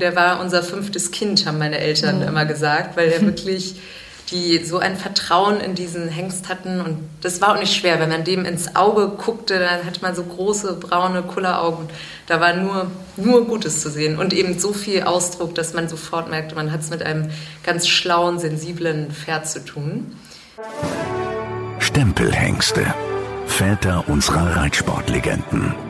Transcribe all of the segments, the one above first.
Der war unser fünftes Kind, haben meine Eltern mhm. immer gesagt, weil er wirklich die so ein Vertrauen in diesen Hengst hatten. Und das war auch nicht schwer. Wenn man dem ins Auge guckte, dann hatte man so große, braune Kulleraugen. Da war nur, nur Gutes zu sehen. Und eben so viel Ausdruck, dass man sofort merkte, man hat es mit einem ganz schlauen, sensiblen Pferd zu tun. Stempelhengste. Väter unserer Reitsportlegenden.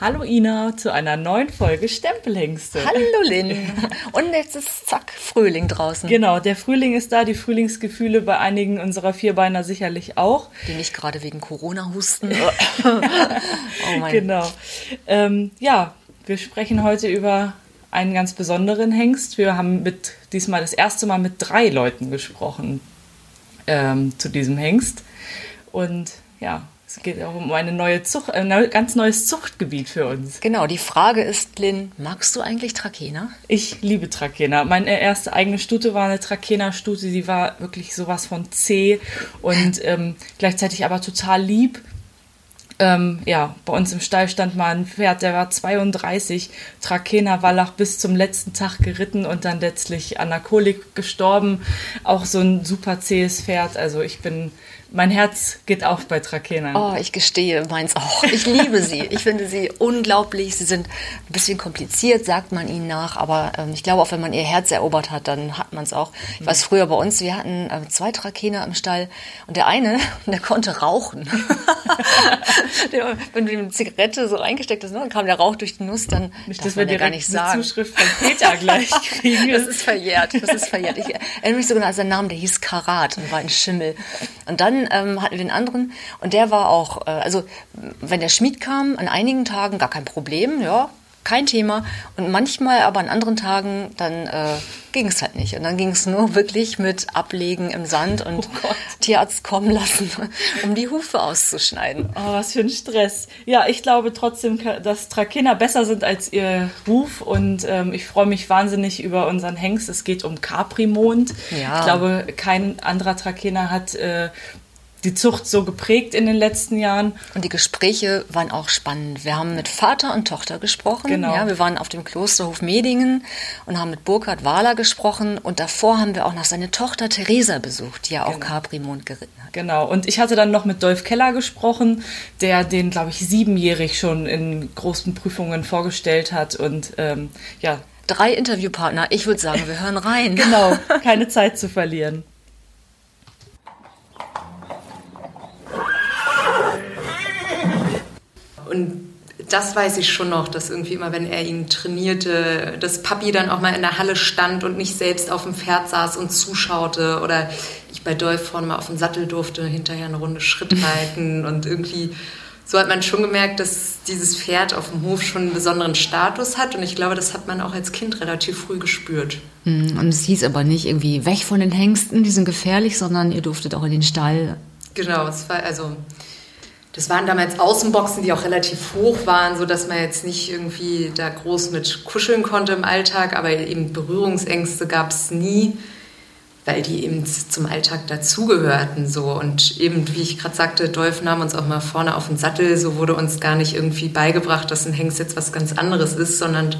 Hallo Ina zu einer neuen Folge Stempelhengste. Hallo Lynn. Und jetzt ist zack, Frühling draußen. Genau, der Frühling ist da, die Frühlingsgefühle bei einigen unserer Vierbeiner sicherlich auch. Die nicht gerade wegen Corona husten. oh mein. Genau. Ähm, ja, wir sprechen heute über einen ganz besonderen Hengst. Wir haben mit diesmal das erste Mal mit drei Leuten gesprochen ähm, zu diesem Hengst. Und ja, es geht auch um eine neue Zucht, ein ganz neues Zuchtgebiet für uns. Genau, die Frage ist, Lynn, magst du eigentlich Trakehner? Ich liebe Trakehner. Meine erste eigene Stute war eine Trakehner-Stute. Sie war wirklich sowas von zäh und ähm, gleichzeitig aber total lieb. Ähm, ja, bei uns im Stall stand mal ein Pferd, der war 32, Trakehner Wallach bis zum letzten Tag geritten und dann letztlich an der Kolik gestorben. Auch so ein super zähes Pferd. Also ich bin mein Herz geht auf bei Trakehner. Oh, ich gestehe, meins auch. Ich liebe sie. Ich finde sie unglaublich. Sie sind ein bisschen kompliziert, sagt man ihnen nach. Aber ähm, ich glaube, auch wenn man ihr Herz erobert hat, dann hat man es auch. Ich weiß früher bei uns, wir hatten äh, zwei Trakehner im Stall. Und der eine, der konnte rauchen. der, wenn du eine Zigarette so reingesteckt hast, ne, dann kam der Rauch durch die Nuss, dann nicht, dass wir dir gar nicht sagen. Zuschrift von Peter gleich kriegen. das ist verjährt. Das ist verjährt. Ich erinnere mich sogar an seinen Namen, der hieß Karat und war ein Schimmel. Und dann ähm, hatten wir den anderen und der war auch, äh, also wenn der Schmied kam, an einigen Tagen gar kein Problem, ja, kein Thema. Und manchmal, aber an anderen Tagen, dann äh, ging es halt nicht. Und dann ging es nur wirklich mit Ablegen im Sand und oh Tierarzt kommen lassen, um die Hufe auszuschneiden. Oh, was für ein Stress. Ja, ich glaube trotzdem, dass Trakehner besser sind als ihr Ruf. Und ähm, ich freue mich wahnsinnig über unseren Hengst. Es geht um Caprimond. Ja. Ich glaube, kein anderer Trakehner hat äh, die Zucht so geprägt in den letzten Jahren. Und die Gespräche waren auch spannend. Wir haben mit Vater und Tochter gesprochen. Genau. Ja, wir waren auf dem Klosterhof Medingen und haben mit Burkhard Wahler gesprochen. Und davor haben wir auch noch seine Tochter Theresa besucht, die ja auch genau. Caprimond geritten hat. Genau. Und ich hatte dann noch mit Dolf Keller gesprochen, der den, glaube ich, siebenjährig schon in großen Prüfungen vorgestellt hat. Und ähm, ja. Drei Interviewpartner. Ich würde sagen, wir hören rein. genau. Keine Zeit zu verlieren. Und das weiß ich schon noch, dass irgendwie immer, wenn er ihn trainierte, dass Papi dann auch mal in der Halle stand und nicht selbst auf dem Pferd saß und zuschaute oder ich bei Dolph vorne mal auf dem Sattel durfte, hinterher eine Runde Schritt reiten und irgendwie so hat man schon gemerkt, dass dieses Pferd auf dem Hof schon einen besonderen Status hat und ich glaube, das hat man auch als Kind relativ früh gespürt. Hm, und es hieß aber nicht irgendwie weg von den Hengsten, die sind gefährlich, sondern ihr durftet auch in den Stall. Genau, es war also das waren damals Außenboxen, die auch relativ hoch waren, sodass man jetzt nicht irgendwie da groß mit kuscheln konnte im Alltag, aber eben Berührungsängste gab es nie, weil die eben zum Alltag dazugehörten. So. Und eben, wie ich gerade sagte, Dolph nahm uns auch mal vorne auf den Sattel, so wurde uns gar nicht irgendwie beigebracht, dass ein Hengst jetzt was ganz anderes ist, sondern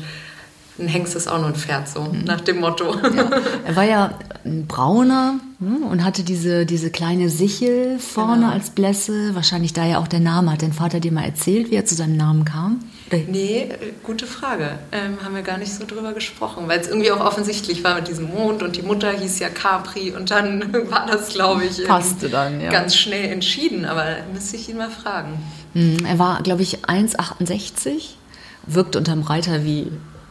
ein Hengst ist auch nur ein Pferd, so mhm. nach dem Motto. Ja. Er war ja ein brauner hm, und hatte diese, diese kleine Sichel vorne genau. als Blässe. Wahrscheinlich daher auch der Name. Hat dein Vater dir mal erzählt, wie er zu seinem Namen kam? Nee, äh, gute Frage. Ähm, haben wir gar nicht so drüber gesprochen, weil es irgendwie auch offensichtlich war mit diesem Mond und die Mutter hieß ja Capri und dann war das, glaube ich, Passte dann, ja. ganz schnell entschieden. Aber müsste ich ihn mal fragen. Hm, er war, glaube ich, 1,68, wirkt unterm Reiter wie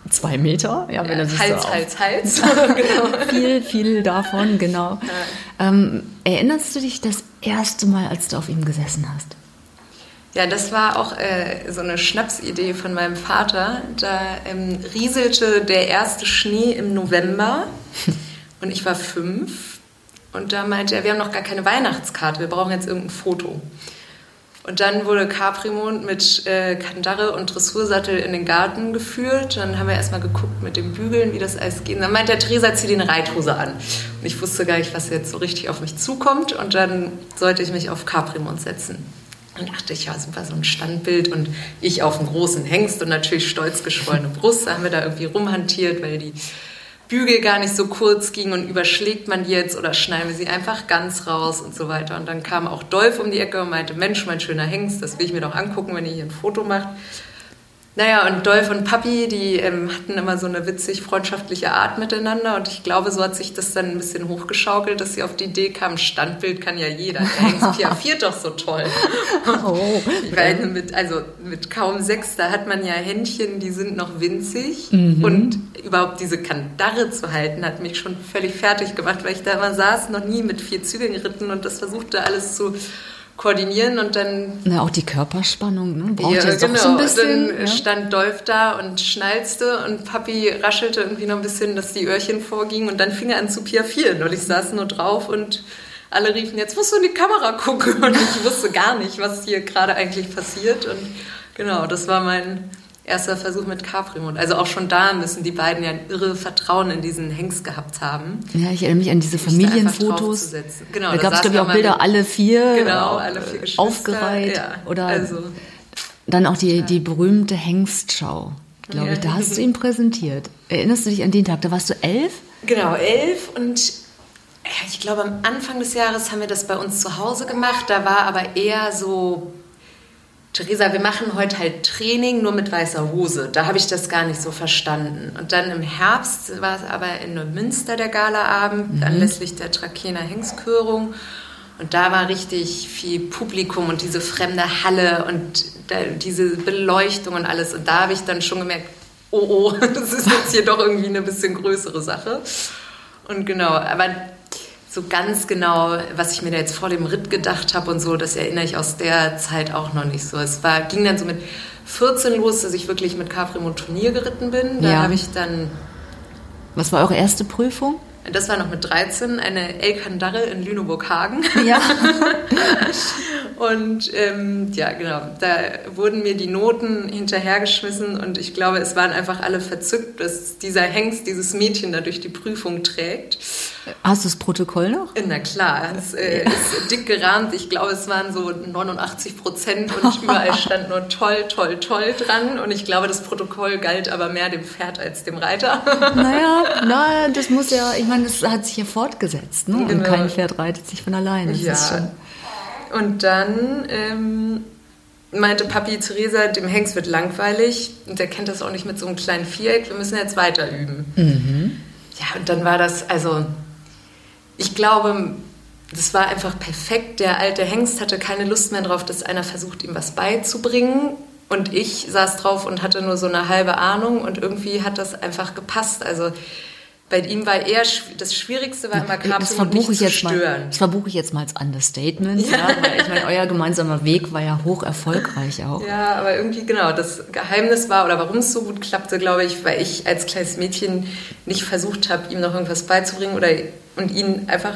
zwei Meter. Ja, wenn ja, Hals, so Hals, Hals, genau. viel, viel davon, genau. Ja. Ähm, erinnerst du dich das erste Mal, als du auf ihm gesessen hast? Ja, das war auch äh, so eine Schnapsidee von meinem Vater. Da ähm, rieselte der erste Schnee im November und ich war fünf. Und da meinte er, wir haben noch gar keine Weihnachtskarte, wir brauchen jetzt irgendein Foto. Und dann wurde Caprimond mit äh, Kandare und Dressursattel in den Garten geführt. Dann haben wir erstmal geguckt mit dem Bügeln, wie das alles geht. Und dann meinte der Theresa, zieh eine Reithose an. Und ich wusste gar nicht, was jetzt so richtig auf mich zukommt. Und dann sollte ich mich auf Caprimond setzen. Und dachte ich, ja, super, so ein Standbild und ich auf einem großen Hengst und natürlich stolz geschwollene Brust. Da haben wir da irgendwie rumhantiert, weil die Bügel gar nicht so kurz ging und überschlägt man die jetzt oder schneiden wir sie einfach ganz raus und so weiter. Und dann kam auch Dolph um die Ecke und meinte, Mensch, mein schöner Hengst, das will ich mir doch angucken, wenn ihr hier ein Foto macht. Naja, und Dolph und Papi, die ähm, hatten immer so eine witzig freundschaftliche Art miteinander und ich glaube, so hat sich das dann ein bisschen hochgeschaukelt, dass sie auf die Idee kamen, Standbild kann ja jeder. Der Hengst piaffiert doch so toll. Oh, Weil mit, also mit kaum sechs, da hat man ja Händchen, die sind noch winzig mhm. und überhaupt diese Kandare zu halten, hat mich schon völlig fertig gemacht, weil ich da immer saß, noch nie mit vier Zügeln geritten und das versuchte alles zu koordinieren und dann. Na, auch die Körperspannung, ne? Braucht ja, jetzt genau. so ein bisschen. Dann ja. stand Dolph da und schnalzte und Papi raschelte irgendwie noch ein bisschen, dass die Öhrchen vorgingen und dann fing er an zu piaffieren und ich saß nur drauf und alle riefen, jetzt musst du in die Kamera gucken und ich wusste gar nicht, was hier gerade eigentlich passiert und genau, das war mein erster Versuch mit Caprimund. Also auch schon da müssen die beiden ja ein irre Vertrauen in diesen Hengst gehabt haben. Ja, ich erinnere mich an diese Familienfotos. Genau, da gab es, glaube ich, auch Bilder, alle vier, genau, alle vier aufgereiht. Ja, oder also, dann auch die, die berühmte Hengstschau, glaube ich. Da hast du ihn präsentiert. Erinnerst du dich an den Tag? Da warst du elf? Genau, elf und ich glaube, am Anfang des Jahres haben wir das bei uns zu Hause gemacht. Da war aber eher so Theresa, wir machen heute halt Training nur mit weißer Hose. Da habe ich das gar nicht so verstanden. Und dann im Herbst war es aber in Neumünster der Galaabend, mhm. anlässlich der Trakener Hengstkörung. Und da war richtig viel Publikum und diese fremde Halle und diese Beleuchtung und alles. Und da habe ich dann schon gemerkt, oh oh, das ist jetzt hier doch irgendwie eine bisschen größere Sache. Und genau, aber so ganz genau, was ich mir da jetzt vor dem Ritt gedacht habe und so, das erinnere ich aus der Zeit auch noch nicht so. Es war, ging dann so mit 14 los, dass ich wirklich mit Caprim und Turnier geritten bin. Da ja. habe ich dann. Was war eure erste Prüfung? Das war noch mit 13, eine Elkandarre in Lüneburg-Hagen. Ja. und ähm, ja, genau, da wurden mir die Noten hinterhergeschmissen und ich glaube, es waren einfach alle verzückt, dass dieser Hengst, dieses Mädchen da durch die Prüfung trägt. Hast du das Protokoll noch? Na klar, es äh, ist dick gerahmt. Ich glaube, es waren so 89 Prozent und überall stand nur toll, toll, toll dran. Und ich glaube, das Protokoll galt aber mehr dem Pferd als dem Reiter. Naja, na, das muss ja, ich meine, das hat sich ja fortgesetzt. Ne? Genau. Und kein Pferd reitet sich von alleine. Das ja. Und dann ähm, meinte Papi Theresa, dem Hengst wird langweilig und der kennt das auch nicht mit so einem kleinen Viereck. Wir müssen jetzt weiter üben. Mhm. Ja, und dann war das, also ich glaube, das war einfach perfekt. Der alte Hengst hatte keine Lust mehr drauf, dass einer versucht, ihm was beizubringen. Und ich saß drauf und hatte nur so eine halbe Ahnung und irgendwie hat das einfach gepasst. Also bei ihm war eher das Schwierigste war immer Camping und nicht zu stören. Mal, das verbuche ich jetzt mal als Understatement, ja. ja. weil ich meine, euer gemeinsamer Weg war ja hoch erfolgreich auch. Ja, aber irgendwie genau, das Geheimnis war oder warum es so gut klappte, glaube ich, weil ich als kleines Mädchen nicht versucht habe, ihm noch irgendwas beizubringen oder und ihn einfach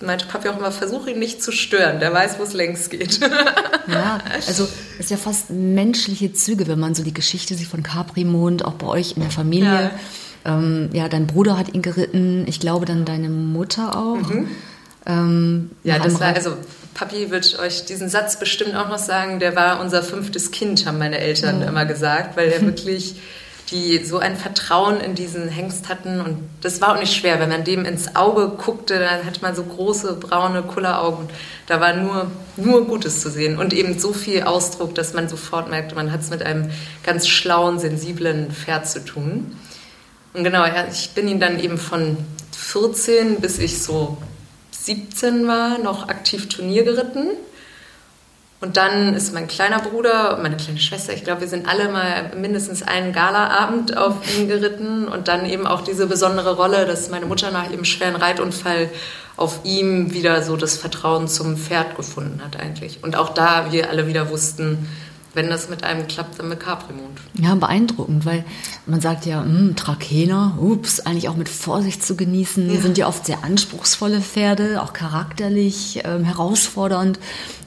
meinte Papi auch immer, versuche ihn nicht zu stören, der weiß, wo es längst geht. ja, also es ist ja fast menschliche Züge, wenn man so die Geschichte sieht von Capri-Mond, auch bei euch in der Familie. Ja ähm, ja, dein Bruder hat ihn geritten, ich glaube dann deine Mutter auch. Mhm. Ähm, ja, das war, also Papi wird euch diesen Satz bestimmt auch noch sagen, der war unser fünftes Kind, haben meine Eltern oh. immer gesagt, weil er wirklich die so ein Vertrauen in diesen Hengst hatten und das war auch nicht schwer, wenn man dem ins Auge guckte, dann hatte man so große braune Kulleraugen. Da war nur, nur Gutes zu sehen und eben so viel Ausdruck, dass man sofort merkte, man hat es mit einem ganz schlauen, sensiblen Pferd zu tun. Und genau, ich bin ihn dann eben von 14 bis ich so 17 war, noch aktiv Turnier geritten. Und dann ist mein kleiner Bruder und meine kleine Schwester, ich glaube, wir sind alle mal mindestens einen Galaabend auf ihn geritten und dann eben auch diese besondere Rolle, dass meine Mutter nach ihrem schweren Reitunfall auf ihm wieder so das Vertrauen zum Pferd gefunden hat eigentlich. Und auch da wir alle wieder wussten, wenn das mit einem klappt, dann mit Caprimond. Ja, beeindruckend, weil man sagt ja, mh, Trakehner, ups, eigentlich auch mit Vorsicht zu genießen, ja. sind ja oft sehr anspruchsvolle Pferde, auch charakterlich ähm, herausfordernd.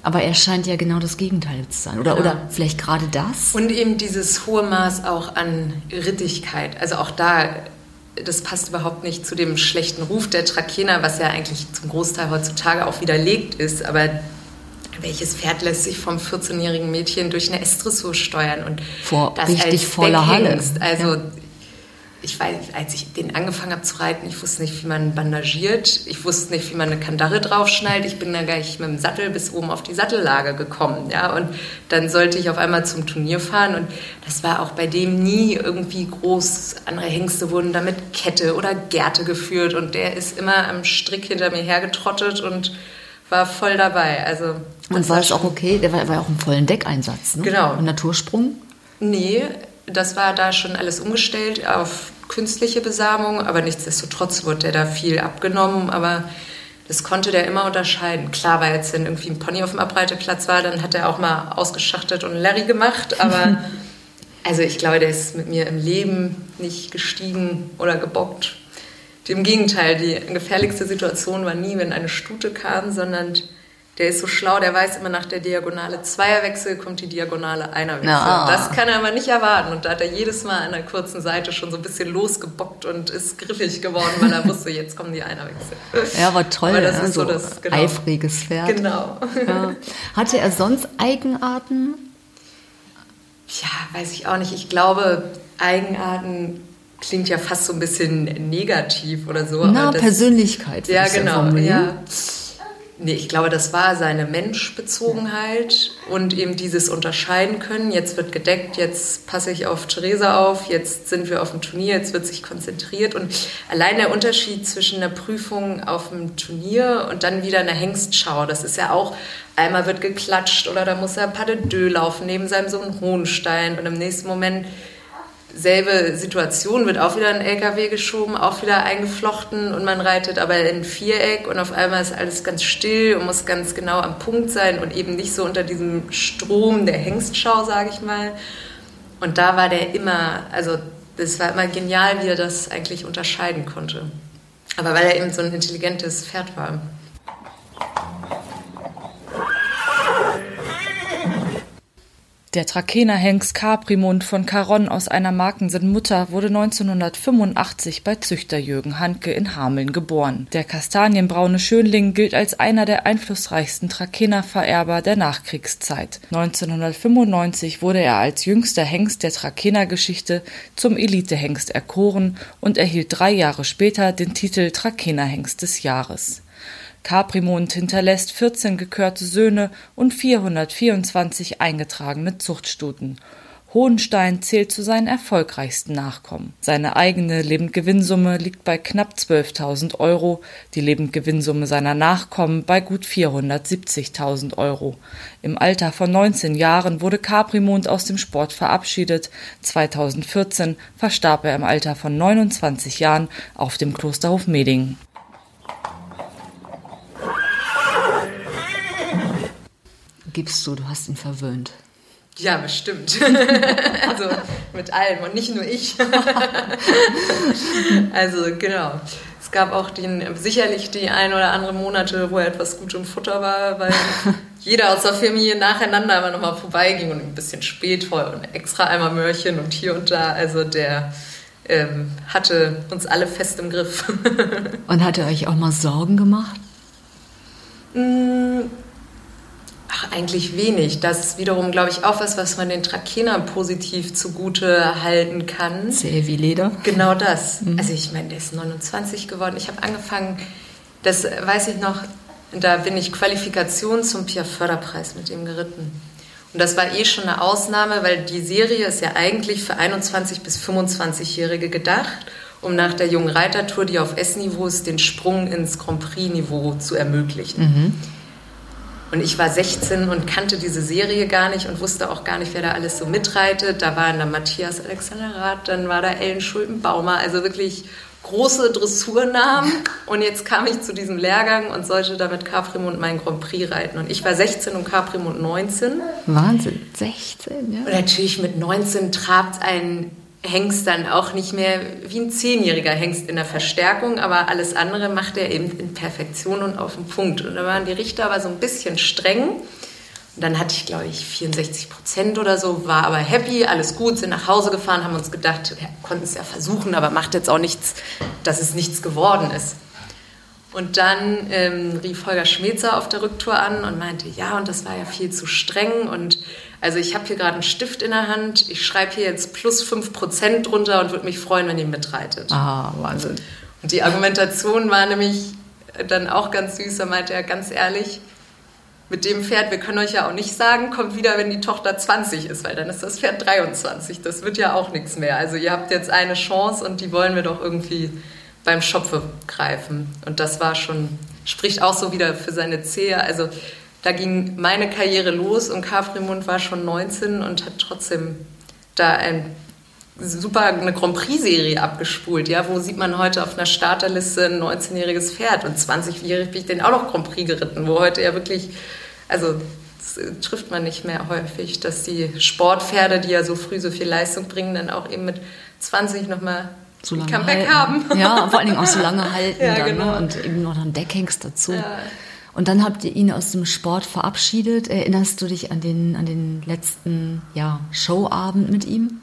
Aber er scheint ja genau das Gegenteil zu sein. Oder, ja. oder vielleicht gerade das. Und eben dieses hohe Maß auch an Rittigkeit. Also auch da das passt überhaupt nicht zu dem schlechten Ruf der Trakehner, was ja eigentlich zum Großteil heutzutage auch widerlegt ist. Aber welches Pferd lässt sich vom 14-jährigen Mädchen durch eine Estressur steuern und Vor das richtig voller Halle. Also ja. ich weiß, als ich den angefangen habe zu reiten, ich wusste nicht, wie man bandagiert, ich wusste nicht, wie man eine Kandare draufschnallt. Ich bin dann gleich mit dem Sattel bis oben auf die Sattellage gekommen, ja. Und dann sollte ich auf einmal zum Turnier fahren und das war auch bei dem nie irgendwie groß. Andere Hengste wurden da mit Kette oder Gerte geführt und der ist immer am Strick hinter mir hergetrottet und war voll dabei. Also und war es auch okay? Der war, war auch im vollen Deckeinsatz, ne? Genau. Und Natursprung? Nee, das war da schon alles umgestellt auf künstliche Besamung, aber nichtsdestotrotz wurde der da viel abgenommen, aber das konnte der immer unterscheiden. Klar, weil jetzt wenn irgendwie ein Pony auf dem Abreiteplatz war, dann hat er auch mal ausgeschachtet und Larry gemacht, aber also ich glaube, der ist mit mir im Leben nicht gestiegen oder gebockt. Im Gegenteil, die gefährlichste Situation war nie, wenn eine Stute kam, sondern der ist so schlau, der weiß immer nach der Diagonale Zweierwechsel kommt die Diagonale Einerwechsel. No. Das kann er aber nicht erwarten. Und da hat er jedes Mal an der kurzen Seite schon so ein bisschen losgebockt und ist griffig geworden, weil er wusste, jetzt kommen die Einerwechsel. Ja, aber toll. Aber das ja, ist so das genau. eifriges Pferd. Genau. Ja. Hatte er sonst Eigenarten? Ja, weiß ich auch nicht. Ich glaube, Eigenarten klingt ja fast so ein bisschen negativ oder so. Na, das, Persönlichkeit. Ja, genau. Ja. Nee, ich glaube, das war seine Menschbezogenheit und eben dieses Unterscheiden können. Jetzt wird gedeckt, jetzt passe ich auf Theresa auf, jetzt sind wir auf dem Turnier, jetzt wird sich konzentriert. Und allein der Unterschied zwischen einer Prüfung auf dem Turnier und dann wieder einer Hengstschau, das ist ja auch, einmal wird geklatscht oder da muss er Pas de Deux laufen, neben seinem Sohn Hohenstein und im nächsten Moment selbe Situation, wird auch wieder ein LKW geschoben, auch wieder eingeflochten und man reitet aber in Viereck und auf einmal ist alles ganz still und muss ganz genau am Punkt sein und eben nicht so unter diesem Strom der Hengstschau, sage ich mal. Und da war der immer, also das war immer genial, wie er das eigentlich unterscheiden konnte. Aber weil er eben so ein intelligentes Pferd war. Der Trakener Hengst Caprimund von Caron aus einer Markensen Mutter wurde 1985 bei Züchter Jürgen Handke in Hameln geboren. Der kastanienbraune Schönling gilt als einer der einflussreichsten Trakener-Vererber der Nachkriegszeit. 1995 wurde er als jüngster Hengst der Trakener-Geschichte zum Elitehengst erkoren und erhielt drei Jahre später den Titel Trakener Hengst des Jahres. Caprimund hinterlässt 14 gekörte Söhne und 424 eingetragene Zuchtstuten. Hohenstein zählt zu seinen erfolgreichsten Nachkommen. Seine eigene Lebendgewinnsumme liegt bei knapp 12.000 Euro, die Lebendgewinnsumme seiner Nachkommen bei gut 470.000 Euro. Im Alter von 19 Jahren wurde Caprimond aus dem Sport verabschiedet. 2014 verstarb er im Alter von 29 Jahren auf dem Klosterhof Medingen. Gibst du, du hast ihn verwöhnt. Ja, bestimmt. also mit allem und nicht nur ich. also genau. Es gab auch den, sicherlich die ein oder andere Monate, wo er etwas gut im Futter war, weil jeder aus der Familie nacheinander immer nochmal vorbeiging und ein bisschen spät vor und extra einmal Möhrchen und hier und da. Also der ähm, hatte uns alle fest im Griff. und hat er euch auch mal Sorgen gemacht? Ach, eigentlich wenig. Das ist wiederum, glaube ich, auch was, was man den Trakenern positiv zugute halten kann. Zäh wie Leder. Genau das. Mhm. Also ich meine, der ist 29 geworden. Ich habe angefangen, das weiß ich noch, da bin ich Qualifikation zum Pia-Förderpreis mit ihm geritten. Und das war eh schon eine Ausnahme, weil die Serie ist ja eigentlich für 21- bis 25-Jährige gedacht, um nach der jungen Reitertour, die auf S-Niveau ist, den Sprung ins Grand Prix-Niveau zu ermöglichen. Mhm. Und ich war 16 und kannte diese Serie gar nicht und wusste auch gar nicht, wer da alles so mitreitet. Da waren da Matthias Alexander Rath, dann war da Ellen Schulten-Baumer, also wirklich große Dressurnamen. Und jetzt kam ich zu diesem Lehrgang und sollte damit Caprimund meinen Grand Prix reiten. Und ich war 16 und Caprimund 19. Wahnsinn, 16, ja. Und natürlich mit 19 trabt ein Hengst dann auch nicht mehr wie ein zehnjähriger Hengst in der Verstärkung, aber alles andere macht er eben in Perfektion und auf den Punkt. Und da waren die Richter aber so ein bisschen streng. Und dann hatte ich, glaube ich, 64 Prozent oder so, war aber happy, alles gut, sind nach Hause gefahren, haben uns gedacht, wir konnten es ja versuchen, aber macht jetzt auch nichts, dass es nichts geworden ist. Und dann ähm, rief Holger Schmelzer auf der Rücktour an und meinte, ja, und das war ja viel zu streng. Und also ich habe hier gerade einen Stift in der Hand, ich schreibe hier jetzt plus 5% drunter und würde mich freuen, wenn ihr mitreitet. Ah, Wahnsinn. Und die Argumentation war nämlich dann auch ganz süß, da meinte er ganz ehrlich, mit dem Pferd, wir können euch ja auch nicht sagen, kommt wieder, wenn die Tochter 20 ist, weil dann ist das Pferd 23. Das wird ja auch nichts mehr. Also ihr habt jetzt eine Chance und die wollen wir doch irgendwie beim Schopfe greifen. Und das war schon, spricht auch so wieder für seine Zehe. Also da ging meine Karriere los und Caprimund war schon 19 und hat trotzdem da ein super eine Grand Prix-Serie abgespult. Ja, wo sieht man heute auf einer Starterliste ein 19-jähriges Pferd und 20-jährig bin ich den auch noch Grand Prix geritten, wo heute ja wirklich, also das trifft man nicht mehr häufig, dass die Sportpferde, die ja so früh so viel Leistung bringen, dann auch eben mit 20 nochmal So lange Comeback halten. haben. Ja, vor allen Dingen auch so lange halten Ja, dann, genau. ne? und eben noch ein Deckhengst dazu. Ja. Und dann habt ihr ihn aus dem Sport verabschiedet. Erinnerst du dich an den, an den letzten ja, Showabend mit ihm?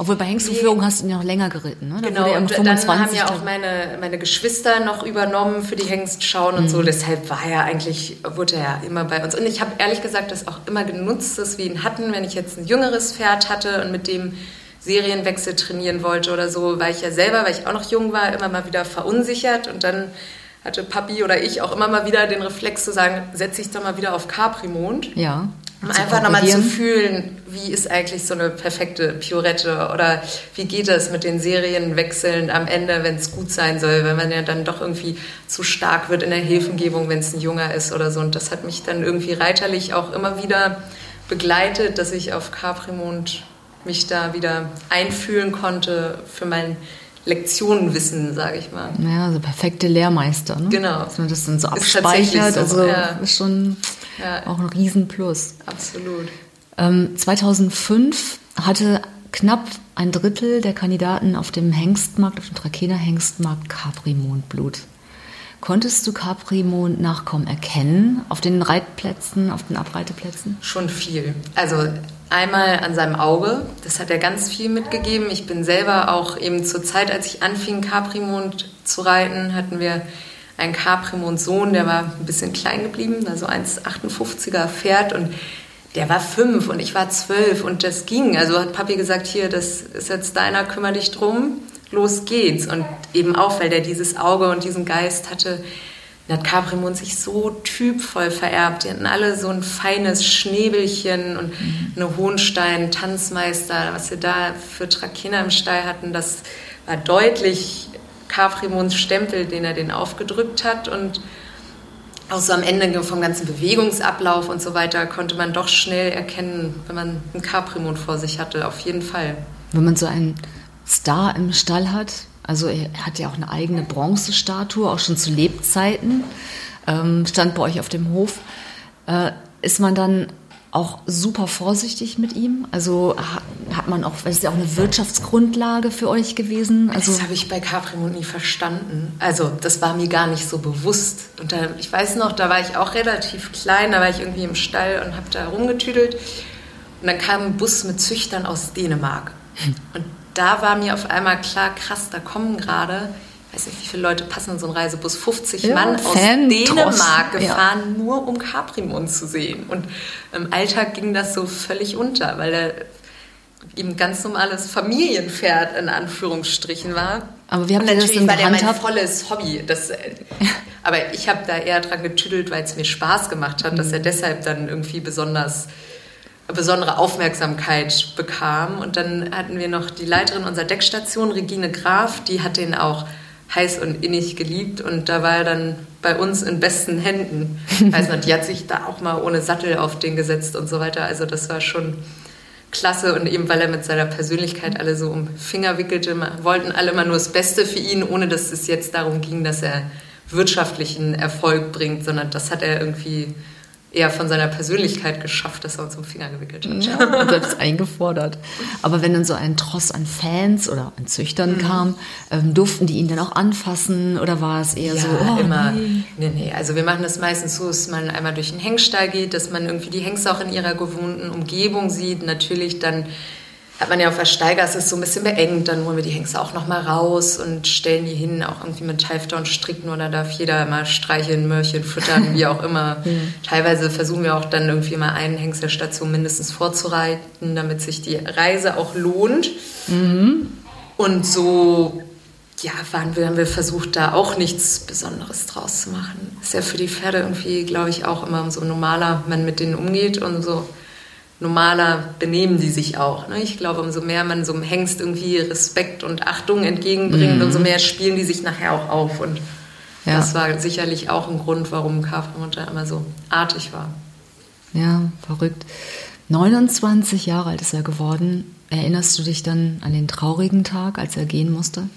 Obwohl bei Hengstführung hast du ihn ja noch länger geritten, ne? Da Genau, und dann haben 25 ja auch meine, meine Geschwister noch übernommen für die Hengstschauen und Mhm. so. Deshalb war er eigentlich, wurde er ja immer bei uns. Und ich habe ehrlich gesagt das auch immer genutzt, dass wir ihn hatten, wenn ich jetzt ein jüngeres Pferd hatte und mit dem Serienwechsel trainieren wollte oder so, weil ich ja selber, weil ich auch noch jung war, immer mal wieder verunsichert und dann hatte Papi oder ich auch immer mal wieder den Reflex zu sagen, setze ich doch mal wieder auf Caprimond. ja, Um einfach nochmal zu fühlen, wie ist eigentlich so eine perfekte Piorette oder wie geht das mit den Serienwechseln am Ende, wenn es gut sein soll, wenn man ja dann doch irgendwie zu stark wird in der Hilfengebung, wenn es ein Junger ist oder so. Und das hat mich dann irgendwie reiterlich auch immer wieder begleitet, dass ich auf Caprimond mich da wieder einfühlen konnte für mein Lektionenwissen, sage ich mal. Ja, also perfekte Lehrmeister, ne? Genau. Dass man das dann so abspeichert, so, also ja. ist schon Ja. auch ein Riesenplus. Absolut. Ähm, 2005 hatte knapp ein Drittel der Kandidaten auf dem Hengstmarkt, auf dem Trakener Hengstmarkt Capri-Mondblut. Konntest du Capri-Mond-Nachkommen erkennen auf den Reitplätzen, auf den Abreiteplätzen? Schon viel. Also einmal an seinem Auge, das hat er ganz viel mitgegeben. Ich bin selber auch eben zur Zeit, als ich anfing, Caprimond zu reiten, hatten wir einen Caprimond-Sohn, der war ein bisschen klein geblieben, also 1,58er Pferd und der war fünf und ich war zwölf und das ging. Also hat Papi gesagt, hier, das ist jetzt deiner, kümmere dich drum, los geht's. Und eben auch, weil der dieses Auge und diesen Geist hatte, dann hat Caprimund sich so typvoll vererbt. Die hatten alle so ein feines Schnäbelchen und eine Hohenstein-Tanzmeister, was wir da für Trakehner im Stall hatten, das war deutlich Caprimunds Stempel, den er den aufgedrückt hat und auch so am Ende vom ganzen Bewegungsablauf und so weiter konnte man doch schnell erkennen, wenn man einen Caprimund vor sich hatte, auf jeden Fall. Wenn man so einen Star im Stall hat, also er hat ja auch eine eigene Bronzestatue, auch schon zu Lebzeiten, ähm, stand bei euch auf dem Hof, äh, ist man dann auch super vorsichtig mit ihm? Also ha- hat man auch, das ist ja auch eine Wirtschaftsgrundlage für euch gewesen. Also das habe ich bei Caprimund nie verstanden. Also das war mir gar nicht so bewusst. Und da, ich weiß noch, da war ich auch relativ klein, da war ich irgendwie im Stall und habe da rumgetüdelt. Und dann kam ein Bus mit Züchtern aus Dänemark. Und da war mir auf einmal klar, krass, da kommen gerade, ich weiß nicht, wie viele Leute passen in so einen Reisebus, 50 Ja, Mann aus Fan- Dänemark Tross, ja. gefahren, nur um Caprimund zu sehen. Und im Alltag ging das so völlig unter, weil der eben ganz normales Familienpferd in Anführungsstrichen war. Aber habt Und ihr das natürlich denn war der mein volles Hobby. Das, äh, aber ich habe da eher dran getüdelt, weil es mir Spaß gemacht hat, Mhm. dass er deshalb dann irgendwie besonders besondere Aufmerksamkeit bekam. Und dann hatten wir noch die Leiterin unserer Deckstation, Regine Graf, die hat den auch heiß und innig geliebt und da war er dann bei uns in besten Händen. Weiß die hat sich da auch mal ohne Sattel auf den gesetzt und so weiter. Also das war schon klasse und eben weil er mit seiner Persönlichkeit alle so um Finger wickelte, wollten alle immer nur das Beste für ihn, ohne dass es jetzt darum ging, dass er wirtschaftlichen Erfolg bringt, sondern das hat er irgendwie eher von seiner Persönlichkeit geschafft, dass er uns um Finger gewickelt hat. Ja, selbst eingefordert. Aber wenn dann so ein Tross an Fans oder an Züchtern mhm. kam, ähm, durften die ihn dann auch anfassen oder war es eher ja, so? Oh, immer. Nee. nee, nee. Also wir machen das meistens so, dass man einmal durch den Hengstall geht, dass man irgendwie die Hengste auch in ihrer gewohnten Umgebung sieht. Natürlich dann hat man ja auf der Steigasse ist so ein bisschen beengt, dann holen wir die Hengste auch nochmal raus und stellen die hin, auch irgendwie mit Halfter und Stricken da darf jeder immer streicheln, Mörchen, füttern, wie auch immer. Mhm. Teilweise versuchen wir auch dann irgendwie mal einen Hengst der Station mindestens vorzureiten, damit sich die Reise auch lohnt. Mhm. Und so ja, waren wir, haben wir versucht, da auch nichts Besonderes draus zu machen. Ist ja für die Pferde irgendwie, glaube ich, auch immer so normaler, man mit denen umgeht und so normaler benehmen die sich auch. Ne? Ich glaube, umso mehr man so einem Hengst irgendwie Respekt und Achtung entgegenbringt, mhm. umso mehr spielen die sich nachher auch auf. Und ja. das war sicherlich auch ein Grund, warum Kaufmutter immer so artig war. Ja, verrückt. 29 Jahre alt ist er geworden. Erinnerst du dich dann an den traurigen Tag, als er gehen musste?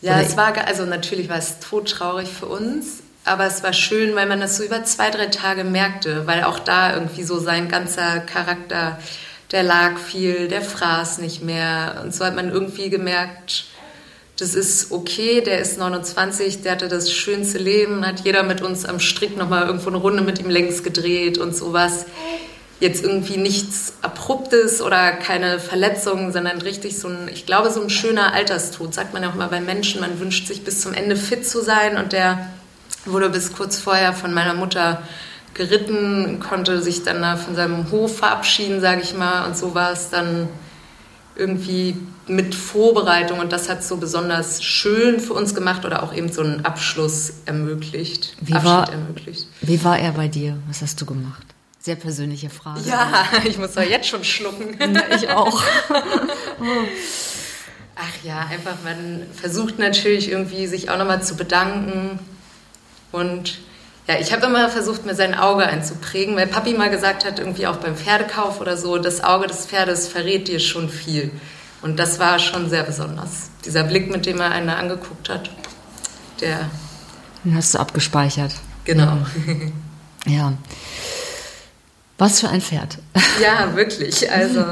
Ja, Oder es war, also natürlich war es todtraurig für uns, aber es war schön, weil man das so über zwei, drei Tage merkte, weil auch da irgendwie so sein ganzer Charakter, der lag viel, der fraß nicht mehr. Und so hat man irgendwie gemerkt, das ist okay, der ist 29, der hatte das schönste Leben, hat jeder mit uns am Strick nochmal irgendwo eine Runde mit ihm längs gedreht und sowas. Jetzt irgendwie nichts Abruptes oder keine Verletzungen, sondern richtig so ein, ich glaube, so ein schöner Alterstod. Sagt man ja auch immer bei Menschen, man wünscht sich bis zum Ende fit zu sein und der wurde bis kurz vorher von meiner Mutter geritten, konnte sich dann da von seinem Hof verabschieden, sage ich mal. Und so war es dann irgendwie mit Vorbereitung und das hat so besonders schön für uns gemacht oder auch eben so einen Abschluss ermöglicht. Wie, war, ermöglicht. wie war er bei dir? Was hast du gemacht? Sehr persönliche Frage. Ja, ich muss doch jetzt schon schlucken. Na, ich auch. Ach ja, einfach, man versucht natürlich irgendwie sich auch nochmal zu bedanken und ja, ich habe immer versucht, mir sein Auge einzuprägen, weil Papi mal gesagt hat, irgendwie auch beim Pferdekauf oder so, das Auge des Pferdes verrät dir schon viel. Und das war schon sehr besonders. Dieser Blick, mit dem er einen angeguckt hat, der. Den hast du abgespeichert. Genau. Ja. Was für ein Pferd. Ja, wirklich. Also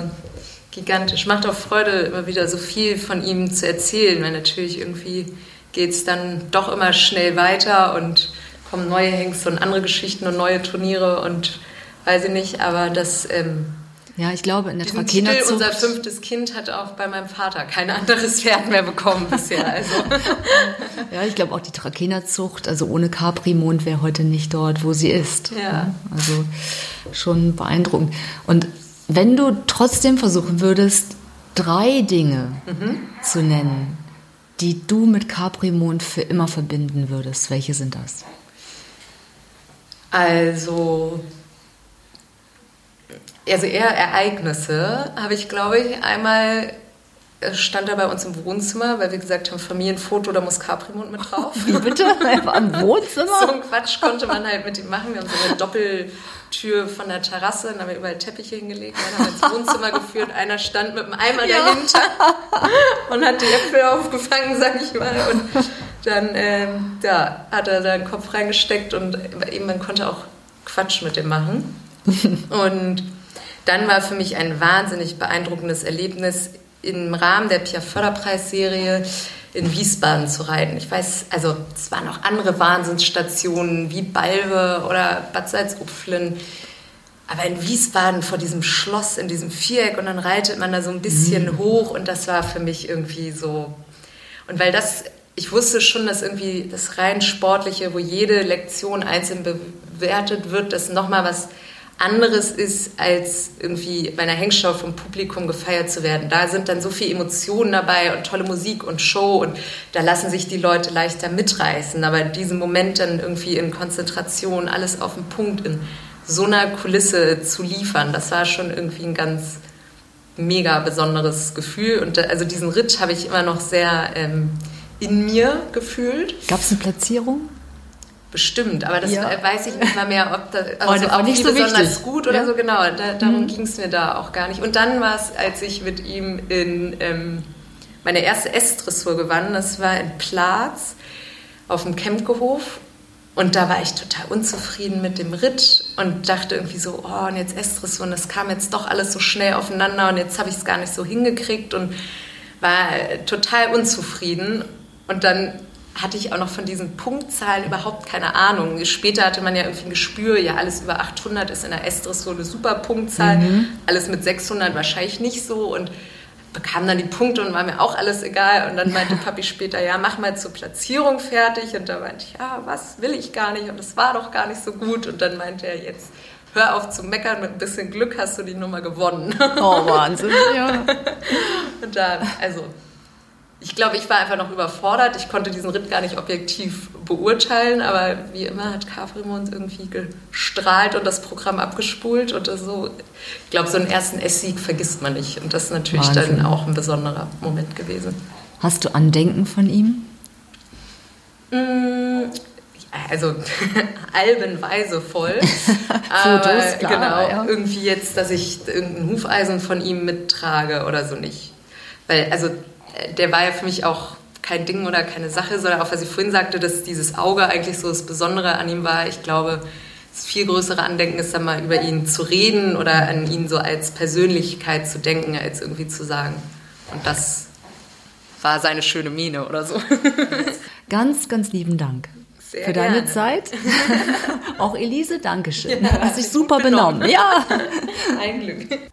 gigantisch. Macht auch Freude, immer wieder so viel von ihm zu erzählen, weil natürlich irgendwie geht es dann doch immer schnell weiter und kommen neue Hengste und andere Geschichten und neue Turniere und weiß ich nicht, aber das. Ähm, ja, ich glaube, in der Trakehner Unser fünftes Kind hat auch bei meinem Vater kein anderes Pferd mehr bekommen bisher. Also. ja, ich glaube auch die Trakehnerzucht, also ohne Capri-Mond wäre heute nicht dort, wo sie ist. Ja. Also schon beeindruckend. Und wenn du trotzdem versuchen würdest, drei Dinge mhm. zu nennen, die du mit Capri-Mond für immer verbinden würdest? Welche sind das? Also, also eher Ereignisse habe ich, glaube ich, einmal stand er bei uns im Wohnzimmer, weil wir gesagt haben, Familienfoto, da muss Capri-Mond mit drauf. Wie bitte? Einfach im Wohnzimmer? so ein Quatsch konnte man halt mit ihm machen. Wir haben so eine Doppel- Tür von der Terrasse, dann haben wir überall Teppiche hingelegt, dann haben wir ins Wohnzimmer geführt, einer stand mit einem Eimer ja. dahinter und hat die Äpfel aufgefangen, sag ich mal. Und dann ähm, ja, hat er seinen Kopf reingesteckt und eben man konnte auch Quatsch mit dem machen. Und dann war für mich ein wahnsinnig beeindruckendes Erlebnis im Rahmen der Pia Förderpreisserie in Wiesbaden zu reiten. Ich weiß, also es waren noch andere Wahnsinnsstationen wie Balve oder Bad Salzupflen. Aber in Wiesbaden vor diesem Schloss, in diesem Viereck und dann reitet man da so ein bisschen mhm. hoch und das war für mich irgendwie so. Und weil das, ich wusste schon, dass irgendwie das rein Sportliche, wo jede Lektion einzeln bewertet wird, das nochmal was anderes ist, als irgendwie bei einer Hengschau vom Publikum gefeiert zu werden. Da sind dann so viele Emotionen dabei und tolle Musik und Show und da lassen sich die Leute leichter mitreißen. Aber diesen Moment dann irgendwie in Konzentration, alles auf den Punkt, in so einer Kulisse zu liefern, das war schon irgendwie ein ganz mega besonderes Gefühl. Und also diesen Ritt habe ich immer noch sehr ähm, in mir gefühlt. Gab es eine Platzierung? Bestimmt, aber das Ja. weiß ich nicht mal mehr, ob das also auch nicht so besonders wichtig. gut oder Ja. so genau. Da, darum ging es mir da auch gar nicht. Und dann war es, als ich mit ihm in ähm, meine erste S-Dressur gewann, das war in Platz auf dem Kempkehof. Und da war ich total unzufrieden mit dem Ritt und dachte irgendwie so, oh, und jetzt S-Dressur und das kam jetzt doch alles so schnell aufeinander und jetzt habe ich es gar nicht so hingekriegt und war äh, total unzufrieden. Und dann hatte ich auch noch von diesen Punktzahlen überhaupt keine Ahnung. Später hatte man ja irgendwie ein Gespür, ja, alles über 800 ist in der S-Dressur eine super Punktzahl, alles mit 600 wahrscheinlich nicht so und bekam dann die Punkte und war mir auch alles egal. Und dann meinte Papi später, ja, mach mal zur Platzierung fertig. Und da meinte ich, ja, was will ich gar nicht und das war doch gar nicht so gut. Und dann meinte er, jetzt hör auf zu meckern, mit ein bisschen Glück hast du die Nummer gewonnen. Oh, Wahnsinn. Ja. Und da, also, ich glaube, ich war einfach noch überfordert. Ich konnte diesen Ritt gar nicht objektiv beurteilen, aber wie immer hat Caprimont irgendwie gestrahlt und das Programm abgespult und so. Ich glaube, so einen ersten S-Sieg vergisst man nicht. Und das ist natürlich Wahnsinn. dann auch ein besonderer Moment gewesen. Hast du Andenken von ihm? Mm, Also albenweise voll. Fotos, klar, genau, ja. irgendwie jetzt, dass ich irgendein Hufeisen von ihm mittrage oder so nicht. Weil, also, der war ja für mich auch kein Ding oder keine Sache, sondern auch, was ich vorhin sagte, dass dieses Auge eigentlich so das Besondere an ihm war. Ich glaube, das viel größere Andenken ist dann mal über ihn zu reden oder an ihn so als Persönlichkeit zu denken, als irgendwie zu sagen. Und das war seine schöne Miene oder so. Ganz, ganz lieben Dank. Sehr für deine gerne. Zeit. Auch Elise, Dankeschön. Ja, du hast dich super benommen. benommen. Ja. Ein Glück.